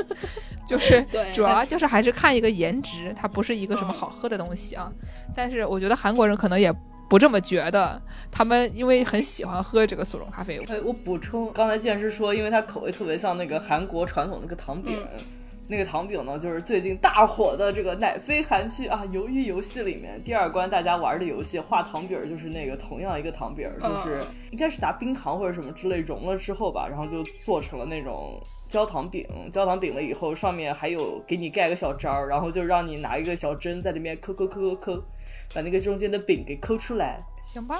就是主要就是还是看一个颜值，它不是一个什么好喝的东西啊。但是我觉得韩国人可能也不这么觉得，他们因为很喜欢喝这个速溶咖啡。哎，我补充，刚才剑师说，因为它口味特别像那个韩国传统那个糖饼，那个糖饼呢，就是最近大火的这个奶飞韩剧啊，《鱿鱼游戏》里面第二关大家玩的游戏，画糖饼儿就是那个同样一个糖饼儿，就是应该是拿冰糖或者什么之类融了之后吧，然后就做成了那种焦糖饼。焦糖饼了以后，上面还有给你盖个小章儿，然后就让你拿一个小针在里面抠抠抠抠抠，把那个中间的饼给抠出来。行吧，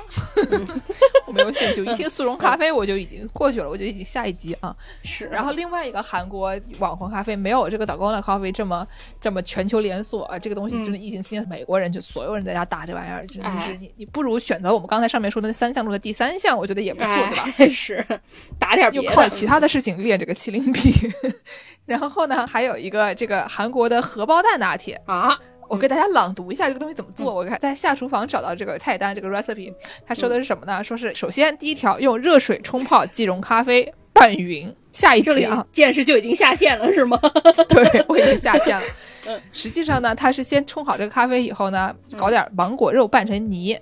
我 没有兴趣。一听速溶咖啡，我就已经过去了，我就已经下一集啊。是，然后另外一个韩国网红咖啡没有这个 Dalgona Coffee 这么这么全球连锁啊，这个东西真的疫情期间，美国人就所有人在家打这玩意儿，真的是你你不如选择我们刚才上面说的那三项中的第三项，我觉得也不错，对吧？是，打点别又靠其他的事情练这个麒麟臂。然后呢，还有一个这个韩国的荷包蛋拿铁啊。我给大家朗读一下这个东西怎么做。我看在下厨房找到这个菜单，这个 recipe，他说的是什么呢？说是首先第一条用热水冲泡即溶咖啡拌匀。下一条见识就已经下线了是吗？对，我已经下线了。嗯，实际上呢，他是先冲好这个咖啡以后呢，搞点芒果肉拌成泥。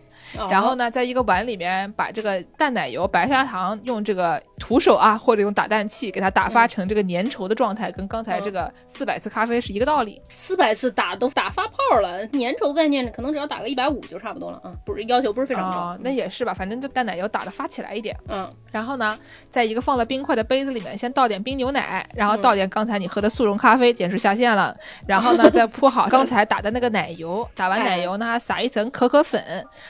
然后呢，在一个碗里面把这个淡奶油、白砂糖用这个徒手啊，或者用打蛋器给它打发成这个粘稠的状态，跟刚才这个四百次咖啡是一个道理。四百次打都打发泡了，粘稠概念可能只要打个一百五就差不多了啊，不是要求不是非常高。那也是吧，反正就淡奶油打的发起来一点。嗯，然后呢，在一个放了冰块的杯子里面，先倒点冰牛奶，然后倒点刚才你喝的速溶咖啡，简直下线了。然后呢，再铺好刚才打的那个奶油，打完奶油呢，撒一层可可粉，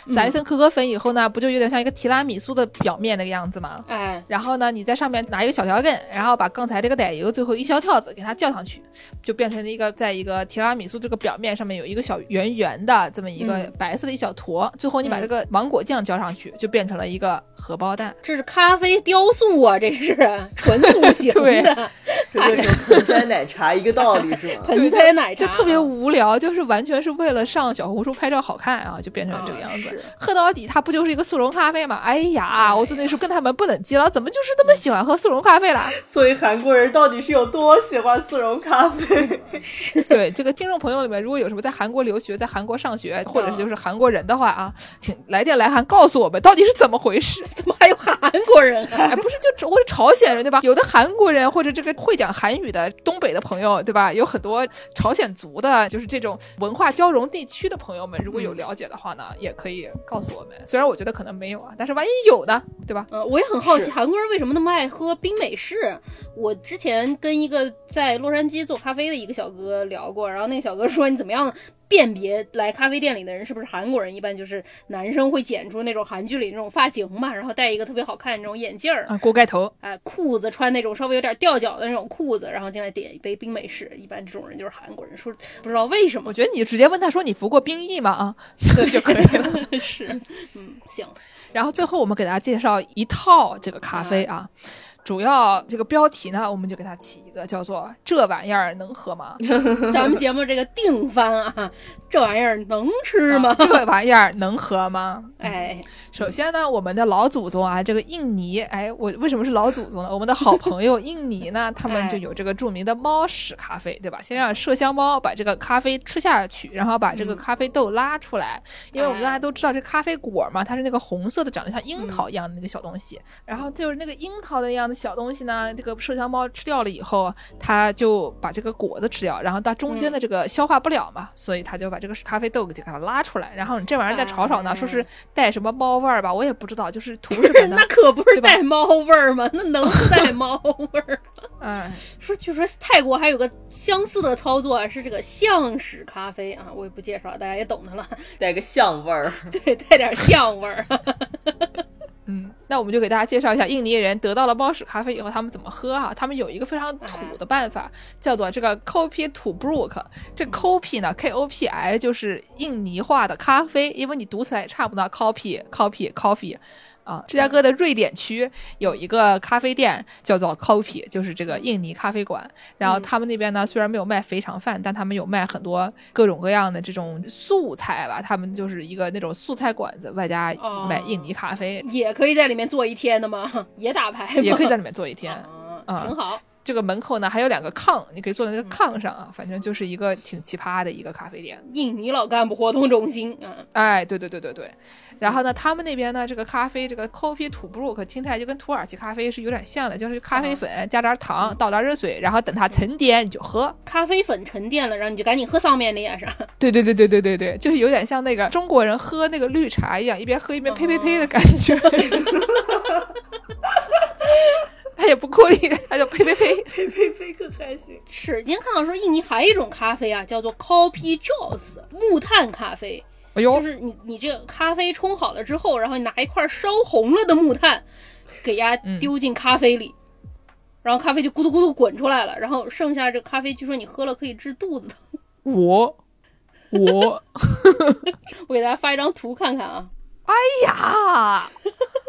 撒一层可可粉以后。呢不就有点像一个提拉米苏的表面那个样子吗？哎，然后呢，你在上面拿一个小条根，然后把刚才这个奶油最后一小跳子给它浇上去，就变成了一个在一个提拉米苏这个表面上面有一个小圆圆的这么一个白色的一小坨。最后你把这个芒果酱浇上去，就变成了一个荷包蛋。这是咖啡雕塑啊，这是纯塑 形的，这就是盆栽奶茶一个道理是吗？盆栽奶茶就特别无聊，就是完全是为了上小红书拍照好看啊，就变成这个样子。喝到底，它不就？是一个速溶咖啡嘛？哎呀，我真的是跟他们不能接了，怎么就是那么喜欢喝速溶咖啡啦？所以韩国人到底是有多喜欢速溶咖啡？对这个听众朋友里面，如果有什么在韩国留学、在韩国上学，或者是就是韩国人的话啊，请来电来函告诉我们到底是怎么回事？怎么还有韩国人？哎，不是就或者朝鲜人对吧？有的韩国人或者这个会讲韩语的东北的朋友对吧？有很多朝鲜族的，就是这种文化交融地区的朋友们，如果有了解的话呢，也可以告诉我们。虽然我。觉得可能没有啊，但是万一有呢，对吧？呃，我也很好奇，韩国人为什么那么爱喝冰美式？我之前跟一个在洛杉矶做咖啡的一个小哥聊过，然后那个小哥说：“你怎么样辨别来咖啡店里的人是不是韩国人？一般就是男生会剪出那种韩剧里那种发型嘛，然后戴一个特别好看的那种眼镜儿啊，锅盖头，哎，裤子穿那种稍微有点吊脚的那种裤子，然后进来点一杯冰美式。一般这种人就是韩国人。说不知道为什么，我觉得你直接问他说你服过兵役吗？啊，这 就可以了。是，嗯，行。然后最后我们给大家介绍一套这个咖啡啊。主要这个标题呢，我们就给它起一个叫做“这玩意儿能喝吗？” 咱们节目这个定番啊，这玩意儿能吃吗？这玩意儿能喝吗？哎，首先呢，我们的老祖宗啊，这个印尼，哎，我为什么是老祖宗呢？我们的好朋友印尼呢，他们就有这个著名的猫屎咖啡，对吧？先让麝香猫把这个咖啡吃下去，然后把这个咖啡豆拉出来，因为我们大家都知道这咖啡果嘛，它是那个红色的，长得像樱桃一样的那个小东西，然后就是那个樱桃的样子。小东西呢，这个麝香猫吃掉了以后，它就把这个果子吃掉，然后它中间的这个消化不了嘛，所以它就把这个咖啡豆就给它拉出来，然后你这玩意儿再炒炒呢，说是带什么猫味儿吧，我也不知道，就是图什么 呢？那可不是带猫味儿吗？那能带猫味儿吗？哎，说据说泰国还有个相似的操作，是这个象屎咖啡啊，我也不介绍，大家也懂的了，带个象味儿，对，带点象味儿。嗯，那我们就给大家介绍一下印尼人得到了猫屎咖啡以后他们怎么喝哈。他们有一个非常土的办法，叫做这个 Kopi t o Brook。这 Kopi 呢，K O P I 就是印尼话的咖啡，因为你读起来也差不多，Kopi Kopi Coffee。啊，芝加哥的瑞典区有一个咖啡店叫做 Coffee，就是这个印尼咖啡馆。然后他们那边呢，虽然没有卖肥肠饭，但他们有卖很多各种各样的这种素菜吧。他们就是一个那种素菜馆子，外加买印尼咖啡，也可以在里面坐一天的吗？也打牌？也可以在里面坐一天，啊，挺好。这个门口呢还有两个炕，你可以坐在那个炕上啊，反正就是一个挺奇葩的一个咖啡店。印尼老干部活动中心啊，哎，对对对对对。然后呢，他们那边呢，这个咖啡，这个 coffee to 听起来就跟土耳其咖啡是有点像的，就是咖啡粉加点糖，倒点热水，然后等它沉淀你就喝。咖啡粉沉淀了，然后你就赶紧喝上面的呀，是吧？对对对对对对对，就是有点像那个中国人喝那个绿茶一样，一边喝一边呸呸呸的感觉。他也不过力，他就呸呸呸 呸呸呸，可开心。史今看到说，印尼还有一种咖啡啊，叫做 coffee juice 木炭咖啡。哎呦，就是你你这个咖啡冲好了之后，然后你拿一块烧红了的木炭，给它丢进咖啡里，然后咖啡就咕嘟咕嘟滚出来了，然后剩下这咖啡，据说你喝了可以治肚子疼。我我我给大家发一张图看看啊。哎呀，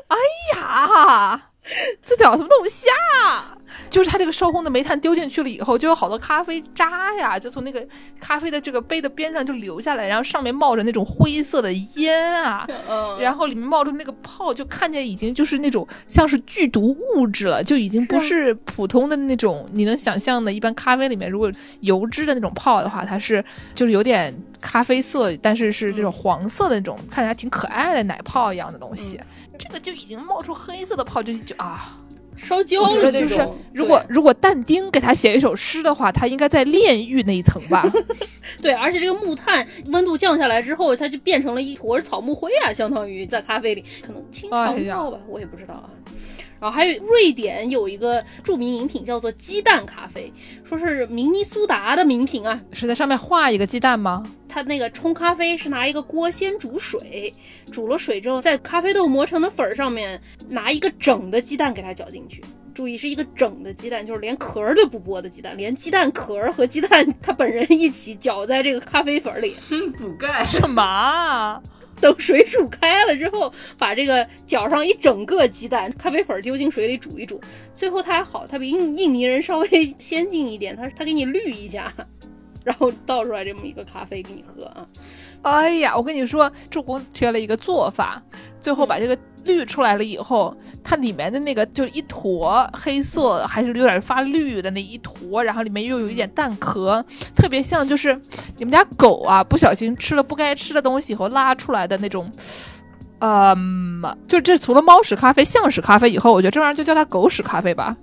哎呀。这叫什么东西啊？就是它这个烧烘的煤炭丢进去了以后，就有好多咖啡渣呀，就从那个咖啡的这个杯的边上就流下来，然后上面冒着那种灰色的烟啊，然后里面冒出那个泡，就看见已经就是那种像是剧毒物质了，就已经不是普通的那种你能想象的，一般咖啡里面如果油脂的那种泡的话，它是就是有点咖啡色，但是是这种黄色的那种，看起来挺可爱的奶泡一样的东西。这个就已经冒出黑色的泡，就就啊，烧焦了。就是如果如果但丁给他写一首诗的话，他应该在炼狱那一层吧？对，而且这个木炭温度降下来之后，它就变成了一坨草木灰啊，相当于在咖啡里可能清肠道吧，我也不知道啊。然后还有瑞典有一个著名饮品叫做鸡蛋咖啡，说是明尼苏达的名品啊，是在上面画一个鸡蛋吗？它那个冲咖啡是拿一个锅先煮水，煮了水之后，在咖啡豆磨成的粉儿上面拿一个整的鸡蛋给它搅进去，注意是一个整的鸡蛋，就是连壳儿都不剥的鸡蛋，连鸡蛋壳儿和鸡蛋它本人一起搅在这个咖啡粉里，补钙什么？等水煮开了之后，把这个搅上一整个鸡蛋、咖啡粉丢进水里煮一煮。最后它还好，它比印印尼人稍微 先进一点，它它给你滤一下，然后倒出来这么一个咖啡给你喝啊。哎呀，我跟你说，助攻缺了一个做法，最后把这个。滤出来了以后，它里面的那个就一坨黑色，还是有点发绿的那一坨，然后里面又有一点蛋壳，特别像就是你们家狗啊不小心吃了不该吃的东西以后拉出来的那种。嗯，就这除了猫屎咖啡、象屎咖啡以后，我觉得这玩意儿就叫它狗屎咖啡吧。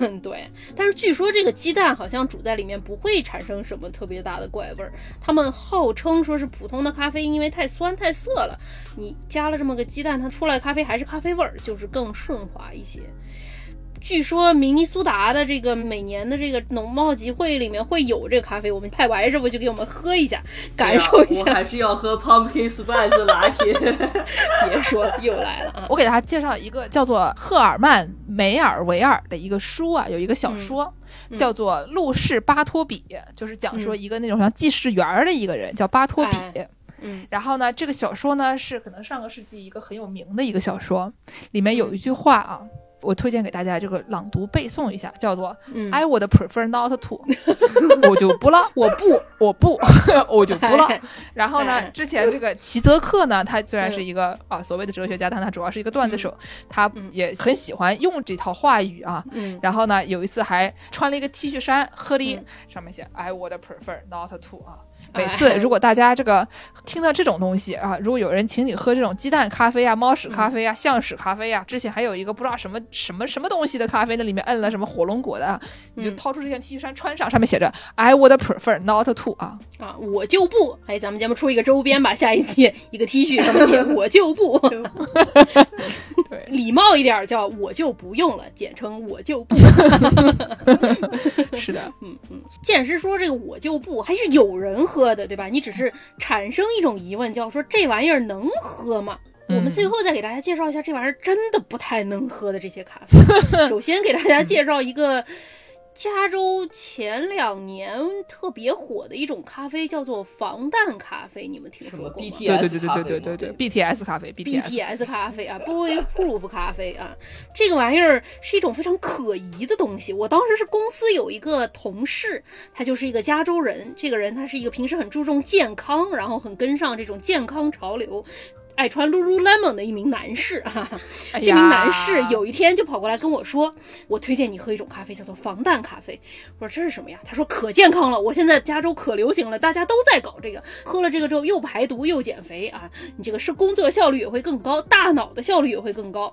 嗯，对。但是据说这个鸡蛋好像煮在里面不会产生什么特别大的怪味儿。他们号称说是普通的咖啡因为太酸太涩了，你加了这么个鸡蛋，它出来的咖啡还是咖啡味儿，就是更顺滑一些。据说明尼苏达的这个每年的这个农贸集会里面会有这个咖啡，我们派完师傅就给我们喝一下，感受一下。我还是要喝 pumpkin spice 拿铁。别说了，又来了啊！我给大家介绍一个叫做赫尔曼梅尔维尔的一个书啊，有一个小说叫做《路氏巴托比》，就是讲说一个那种像记事员的一个人叫巴托比。嗯，然后呢，这个小说呢是可能上个世纪一个很有名的一个小说，里面有一句话啊。我推荐给大家这个朗读背诵一下，叫做 "I would prefer not to"，我就不了，我不，我不，我就不了。然后呢，之前这个齐泽克呢，他虽然是一个啊所谓的哲学家，但他主要是一个段子手，他也很喜欢用这套话语啊。然后呢，有一次还穿了一个 T 恤衫，喝的上面写 "I would prefer not to" 啊。每次如果大家这个听到这种东西啊，如果有人请你喝这种鸡蛋咖啡啊、猫屎咖啡啊、象屎咖啡啊，之前还有一个不知道什么什么什么东西的咖啡，那里面摁了什么火龙果的，你就掏出这件 T 恤衫穿上，上面写着 I would prefer not to 啊。啊，我就不，哎，咱们节目出一个周边吧，下一期一个 T 恤上面写我就不，对，礼貌一点叫我就不用了，简称我就不，是的，嗯嗯，剑师说这个我就不还是有人喝。喝的对吧？你只是产生一种疑问，叫说这玩意儿能喝吗？我们最后再给大家介绍一下这玩意儿真的不太能喝的这些咖啡。首先给大家介绍一个。加州前两年特别火的一种咖啡叫做防弹咖啡，你们听说过吗？对对对对对对对，BTS 咖啡，BTS 咖啡啊，Bulletproof 咖啡啊，这个玩意儿是一种非常可疑的东西。我当时是公司有一个同事，他就是一个加州人，这个人他是一个平时很注重健康，然后很跟上这种健康潮流。爱穿 Lululemon 的一名男士 啊。哎这名男士有一天就跑过来跟我说：“我推荐你喝一种咖啡，叫做防弹咖啡。”我说：“这是什么呀？”他说：“可健康了，我现在加州可流行了，大家都在搞这个，喝了这个之后又排毒又减肥啊，你这个是工作效率也会更高，大脑的效率也会更高。”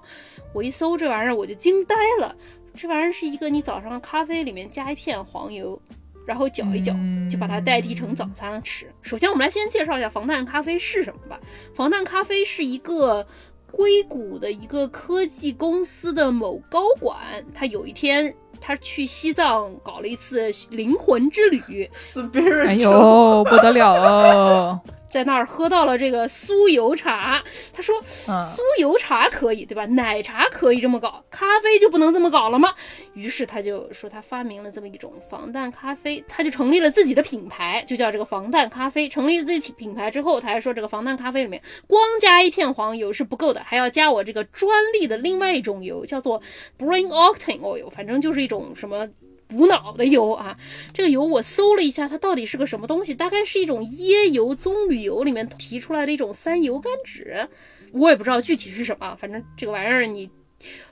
我一搜这玩意儿我就惊呆了，这玩意儿是一个你早上咖啡里面加一片黄油。然后搅一搅，就把它代替成早餐吃。首先，我们来先介绍一下防弹咖啡是什么吧。防弹咖啡是一个硅谷的一个科技公司的某高管，他有一天他去西藏搞了一次灵魂之旅，Spirit，哎呦，不得了哦！在那儿喝到了这个酥油茶。他说嗯酥油茶可以对吧？奶茶可以这么搞，咖啡就不能这么搞了吗？于是他就说他发明了这么一种防弹咖啡，他就成立了自己的品牌，就叫这个防弹咖啡。成立了自己品牌之后，他还说这个防弹咖啡里面光加一片黄油是不够的，还要加我这个专利的另外一种油，叫做 Brain Octane Oil，反正就是一种什么。补脑的油啊，这个油我搜了一下，它到底是个什么东西？大概是一种椰油棕榈油里面提出来的一种三油甘酯，我也不知道具体是什么，反正这个玩意儿你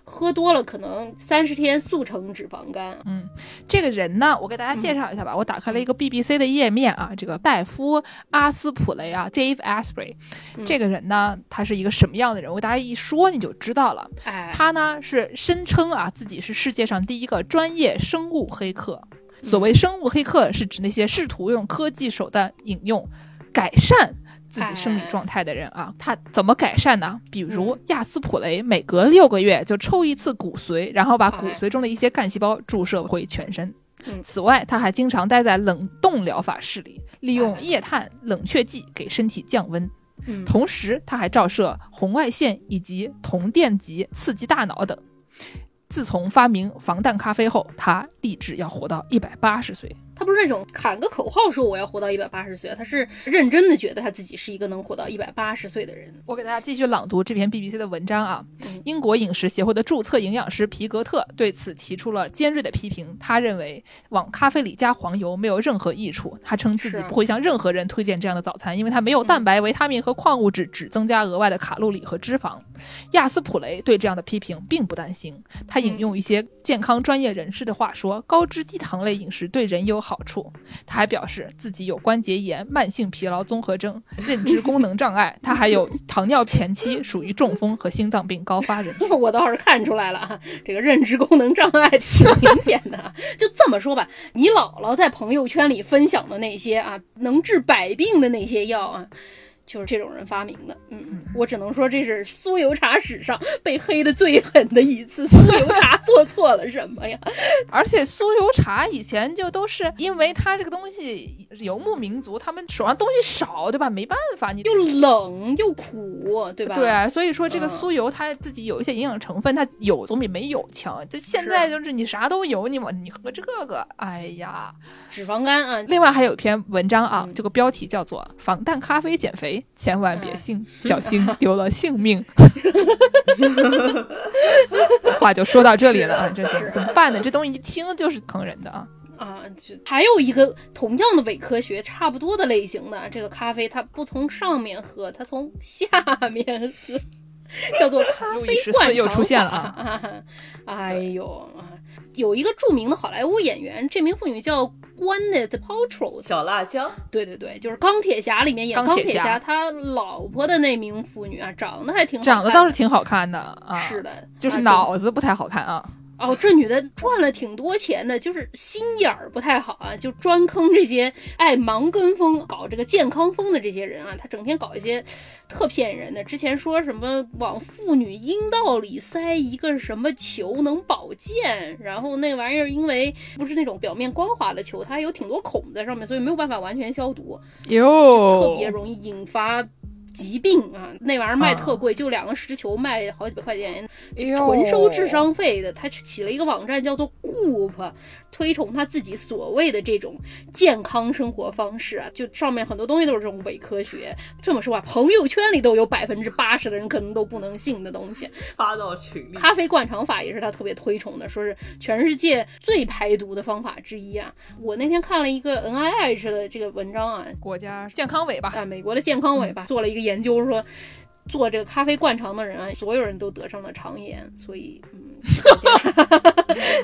喝多了，可能三十天速成脂肪肝。嗯这个人呢，我给大家介绍一下吧。我打开了一个 BBC 的页面啊，这个戴夫·阿斯普雷啊，Dave Asprey，这个人呢，他是一个什么样的人？我给大家一说你就知道了。哎，他呢是声称啊自己是世界上第一个专业生物黑客。所谓生物黑客，是指那些试图用科技手段引用改善自己生理状态的人啊。他怎么改善呢？比如亚斯普雷每隔六个月就抽一次骨髓，然后把骨髓中的一些干细胞注射回全身。嗯此外，他还经常待在冷冻疗法室里，利用液态冷却剂给身体降温。嗯同时，他还照射红外线以及铜电极刺激大脑等。自从发明防弹咖啡后，他立志要活到一百八十岁。他不是那种喊个口号说我要活到一百八十岁，他是认真的觉得他自己是一个能活到一百八十岁的人。我给大家继续朗读这篇 BBC 的文章啊嗯。英国饮食协会的注册营养师皮格特对此提出了尖锐的批评。他认为往咖啡里加黄油没有任何益处。他称自己不会向任何人推荐这样的早餐，因为它没有蛋白、维他命和矿物质，只增加额外的卡路里和脂肪。亚斯普雷对这样的批评并不担心，他引用一些健康专业人士的话说：“高脂低糖类饮食对人有好好处。”他还表示自己有关节炎、慢性疲劳综合症、认知功能障碍，他还有糖尿前期，属于中风和心脏病高发人群。我倒是看出来了啊，这个认知功能障碍挺明显的。就这么说吧，你姥姥在朋友圈里分享的那些啊，能治百病的那些药啊。就是这种人发明的，嗯，我只能说这是酥油茶史上被黑的最狠的一次。酥油茶 做错了什么呀？而且酥油茶以前就都是因为它这个东西游牧民族，他们手上东西少，对吧？没办法，你又冷又苦，对吧？对啊，所以说这个嗯酥油它自己有一些营养成分，它有总比没有强。就现在就是你啥都有，你往你喝这个，哎呀。脂肪肝啊，另外还有一篇文章啊，嗯这个标题叫做“防弹咖啡减肥，千万别信，小心丢了性命”。话就说到这里了啊，这怎么怎么办呢？这东西一听就是坑人的啊。啊，就还有一个同样的伪科学，差不多的类型的这个咖啡，它不从上面喝，它从下面喝，叫做咖啡路易十灌肠四又出现了法啊！哎呦，啊有一个著名的好莱坞演员，这名妇女叫 Gwyneth Paltrow，小辣椒，对对对，就是钢铁侠里面演钢钢铁侠他老婆的那名妇女啊，长得还挺好长得倒是挺好看的啊，是，的，就是啊脑子不太好看啊。哦，这女的赚了挺多钱的，就是心眼儿不太好啊，就专坑这些爱盲跟风、搞这个健康风的这些人啊。她整天搞一些特骗人的，之前说什么往妇女阴道里塞一个什么球能保健，然后那玩意儿因为不是那种表面光滑的球，它有挺多孔在上面，所以没有办法完全消毒，哟，特别容易引发。疾病啊，那玩意儿卖特贵，就两个石球卖好几百块钱，纯收智商费的。他起了一个网站叫做 Goop，推崇他自己所谓的这种健康生活方式啊，就上面很多东西都是这种伪科学。这么说吧，朋友圈里都有百分之八十的人可能都不能信的东西。发到群里。咖啡灌肠法也是他特别推崇的，说是全世界最排毒的方法之一啊。我那天看了一个 NIH 的这个文章啊，国家健康委吧，啊，美国的健康委吧做了一个研究说。做这个咖啡灌肠的人啊，所有人都得上了肠炎，所以嗯，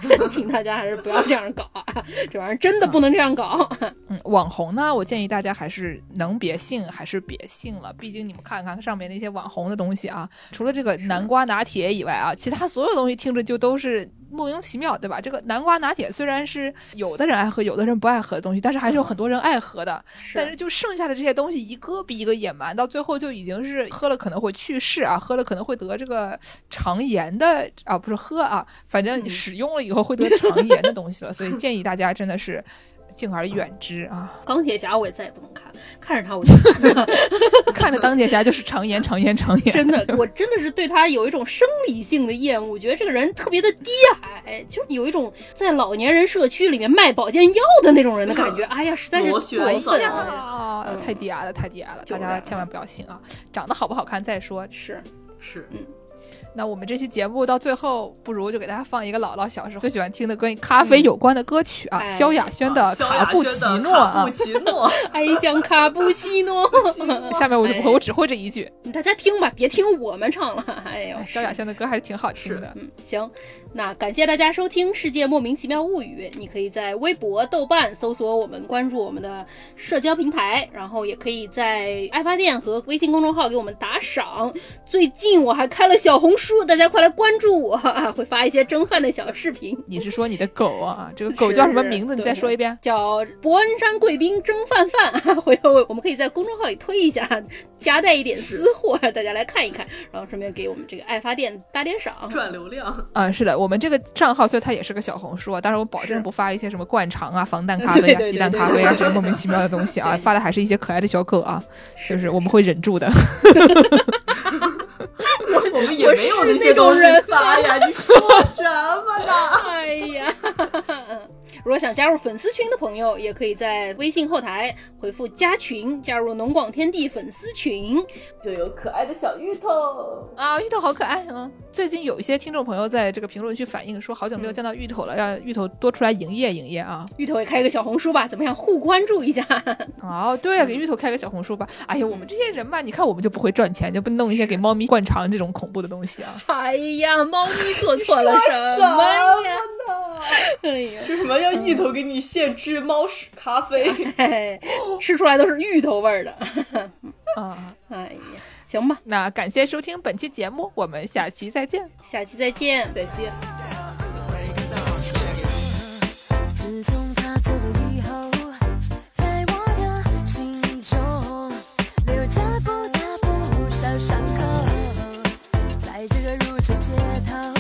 大 请大家还是不要这样搞啊，这玩意儿真的不能这样搞。嗯，网红呢，我建议大家还是能别信还是别信了，毕竟你们看看上面那些网红的东西啊，除了这个南瓜拿铁以外啊，其他所有东西听着就都是莫名其妙，对吧？这个南瓜拿铁虽然是有的人爱喝，有的人不爱喝的东西，但是还是有很多人爱喝的。但是就剩下的这些东西，一个比一个野蛮，到最后就已经是喝了可能会去世啊，喝了可能会得这个肠炎的啊，不是喝啊，反正使用了以后会得肠炎的东西了。所以建议大家真的是。敬而远之啊！钢铁侠我也再也不能看，看着他我就 看着钢铁侠就是常言常言常言。真的，我真的是对他有一种生理性的厌恶，我觉得这个人特别的低矮，就是有一种在老年人社区里面卖保健药的那种人的感觉。哎呀，实在是过分啊！太低矮了，太低矮了，大家千万不要信啊！长得好不好看再说，是是，嗯。那我们这期节目到最后，不如就给大家放一个姥姥小时候最喜欢听的跟咖啡有关的歌曲啊，萧亚轩的《卡布奇诺》啊，卡布奇诺，爱像卡布奇诺。下面我就不会我只会这一句，大家听吧，别听我们唱了。哎呦，萧亚轩的歌还是挺好听的。嗯，行，那感谢大家收听《世界莫名其妙物语》，你可以在微博、豆瓣搜索我们，关注我们的社交平台，然后也可以在爱发电和微信公众号给我们打赏。最近我还开了小红书。大家快来关注我，会发一些蒸饭的小视频。你是说你的狗啊？这个狗叫什么名字？你再说一遍。叫伯恩山贵宾蒸饭饭。回头我们可以在公众号里推一下，夹带一点私货，大家来看一看，然后顺便给我们这个爱发电打点赏，赚流量。啊，是的，我们这个账号虽然它也是个小红书啊，但是我保证不发一些什么灌肠啊、防弹咖啡啊、鸡蛋咖啡啊这些莫名其妙的东西啊，发的还是一些可爱的小狗啊，就是我们会忍住的。我们也没有那些东西发呀，你说什么呢？哎呀！如果想加入粉丝群的朋友，也可以在微信后台回复“加群”，加入农广天地粉丝群，就有可爱的小芋头啊！芋头好可爱啊！最近有一些听众朋友在这个评论区反映说，好久没有见到芋头了，让芋头多出来营业营业啊！芋头也开个小红书吧，怎么样？互关注一下。哦，对啊，给芋头开个小红书吧。哎呀，我们这些人吧，你看我们就不会赚钱，就不弄一些给猫咪灌肠这种恐怖的东西啊！哎呀，猫咪做错了什么呀？哎呀，为什么要芋头给你现制猫屎咖啡，吃出来都是芋头味儿的。啊，哎呀，行吧，那感谢收听本期节目，我们下期再见。下期再见，再见。在这个如车街头。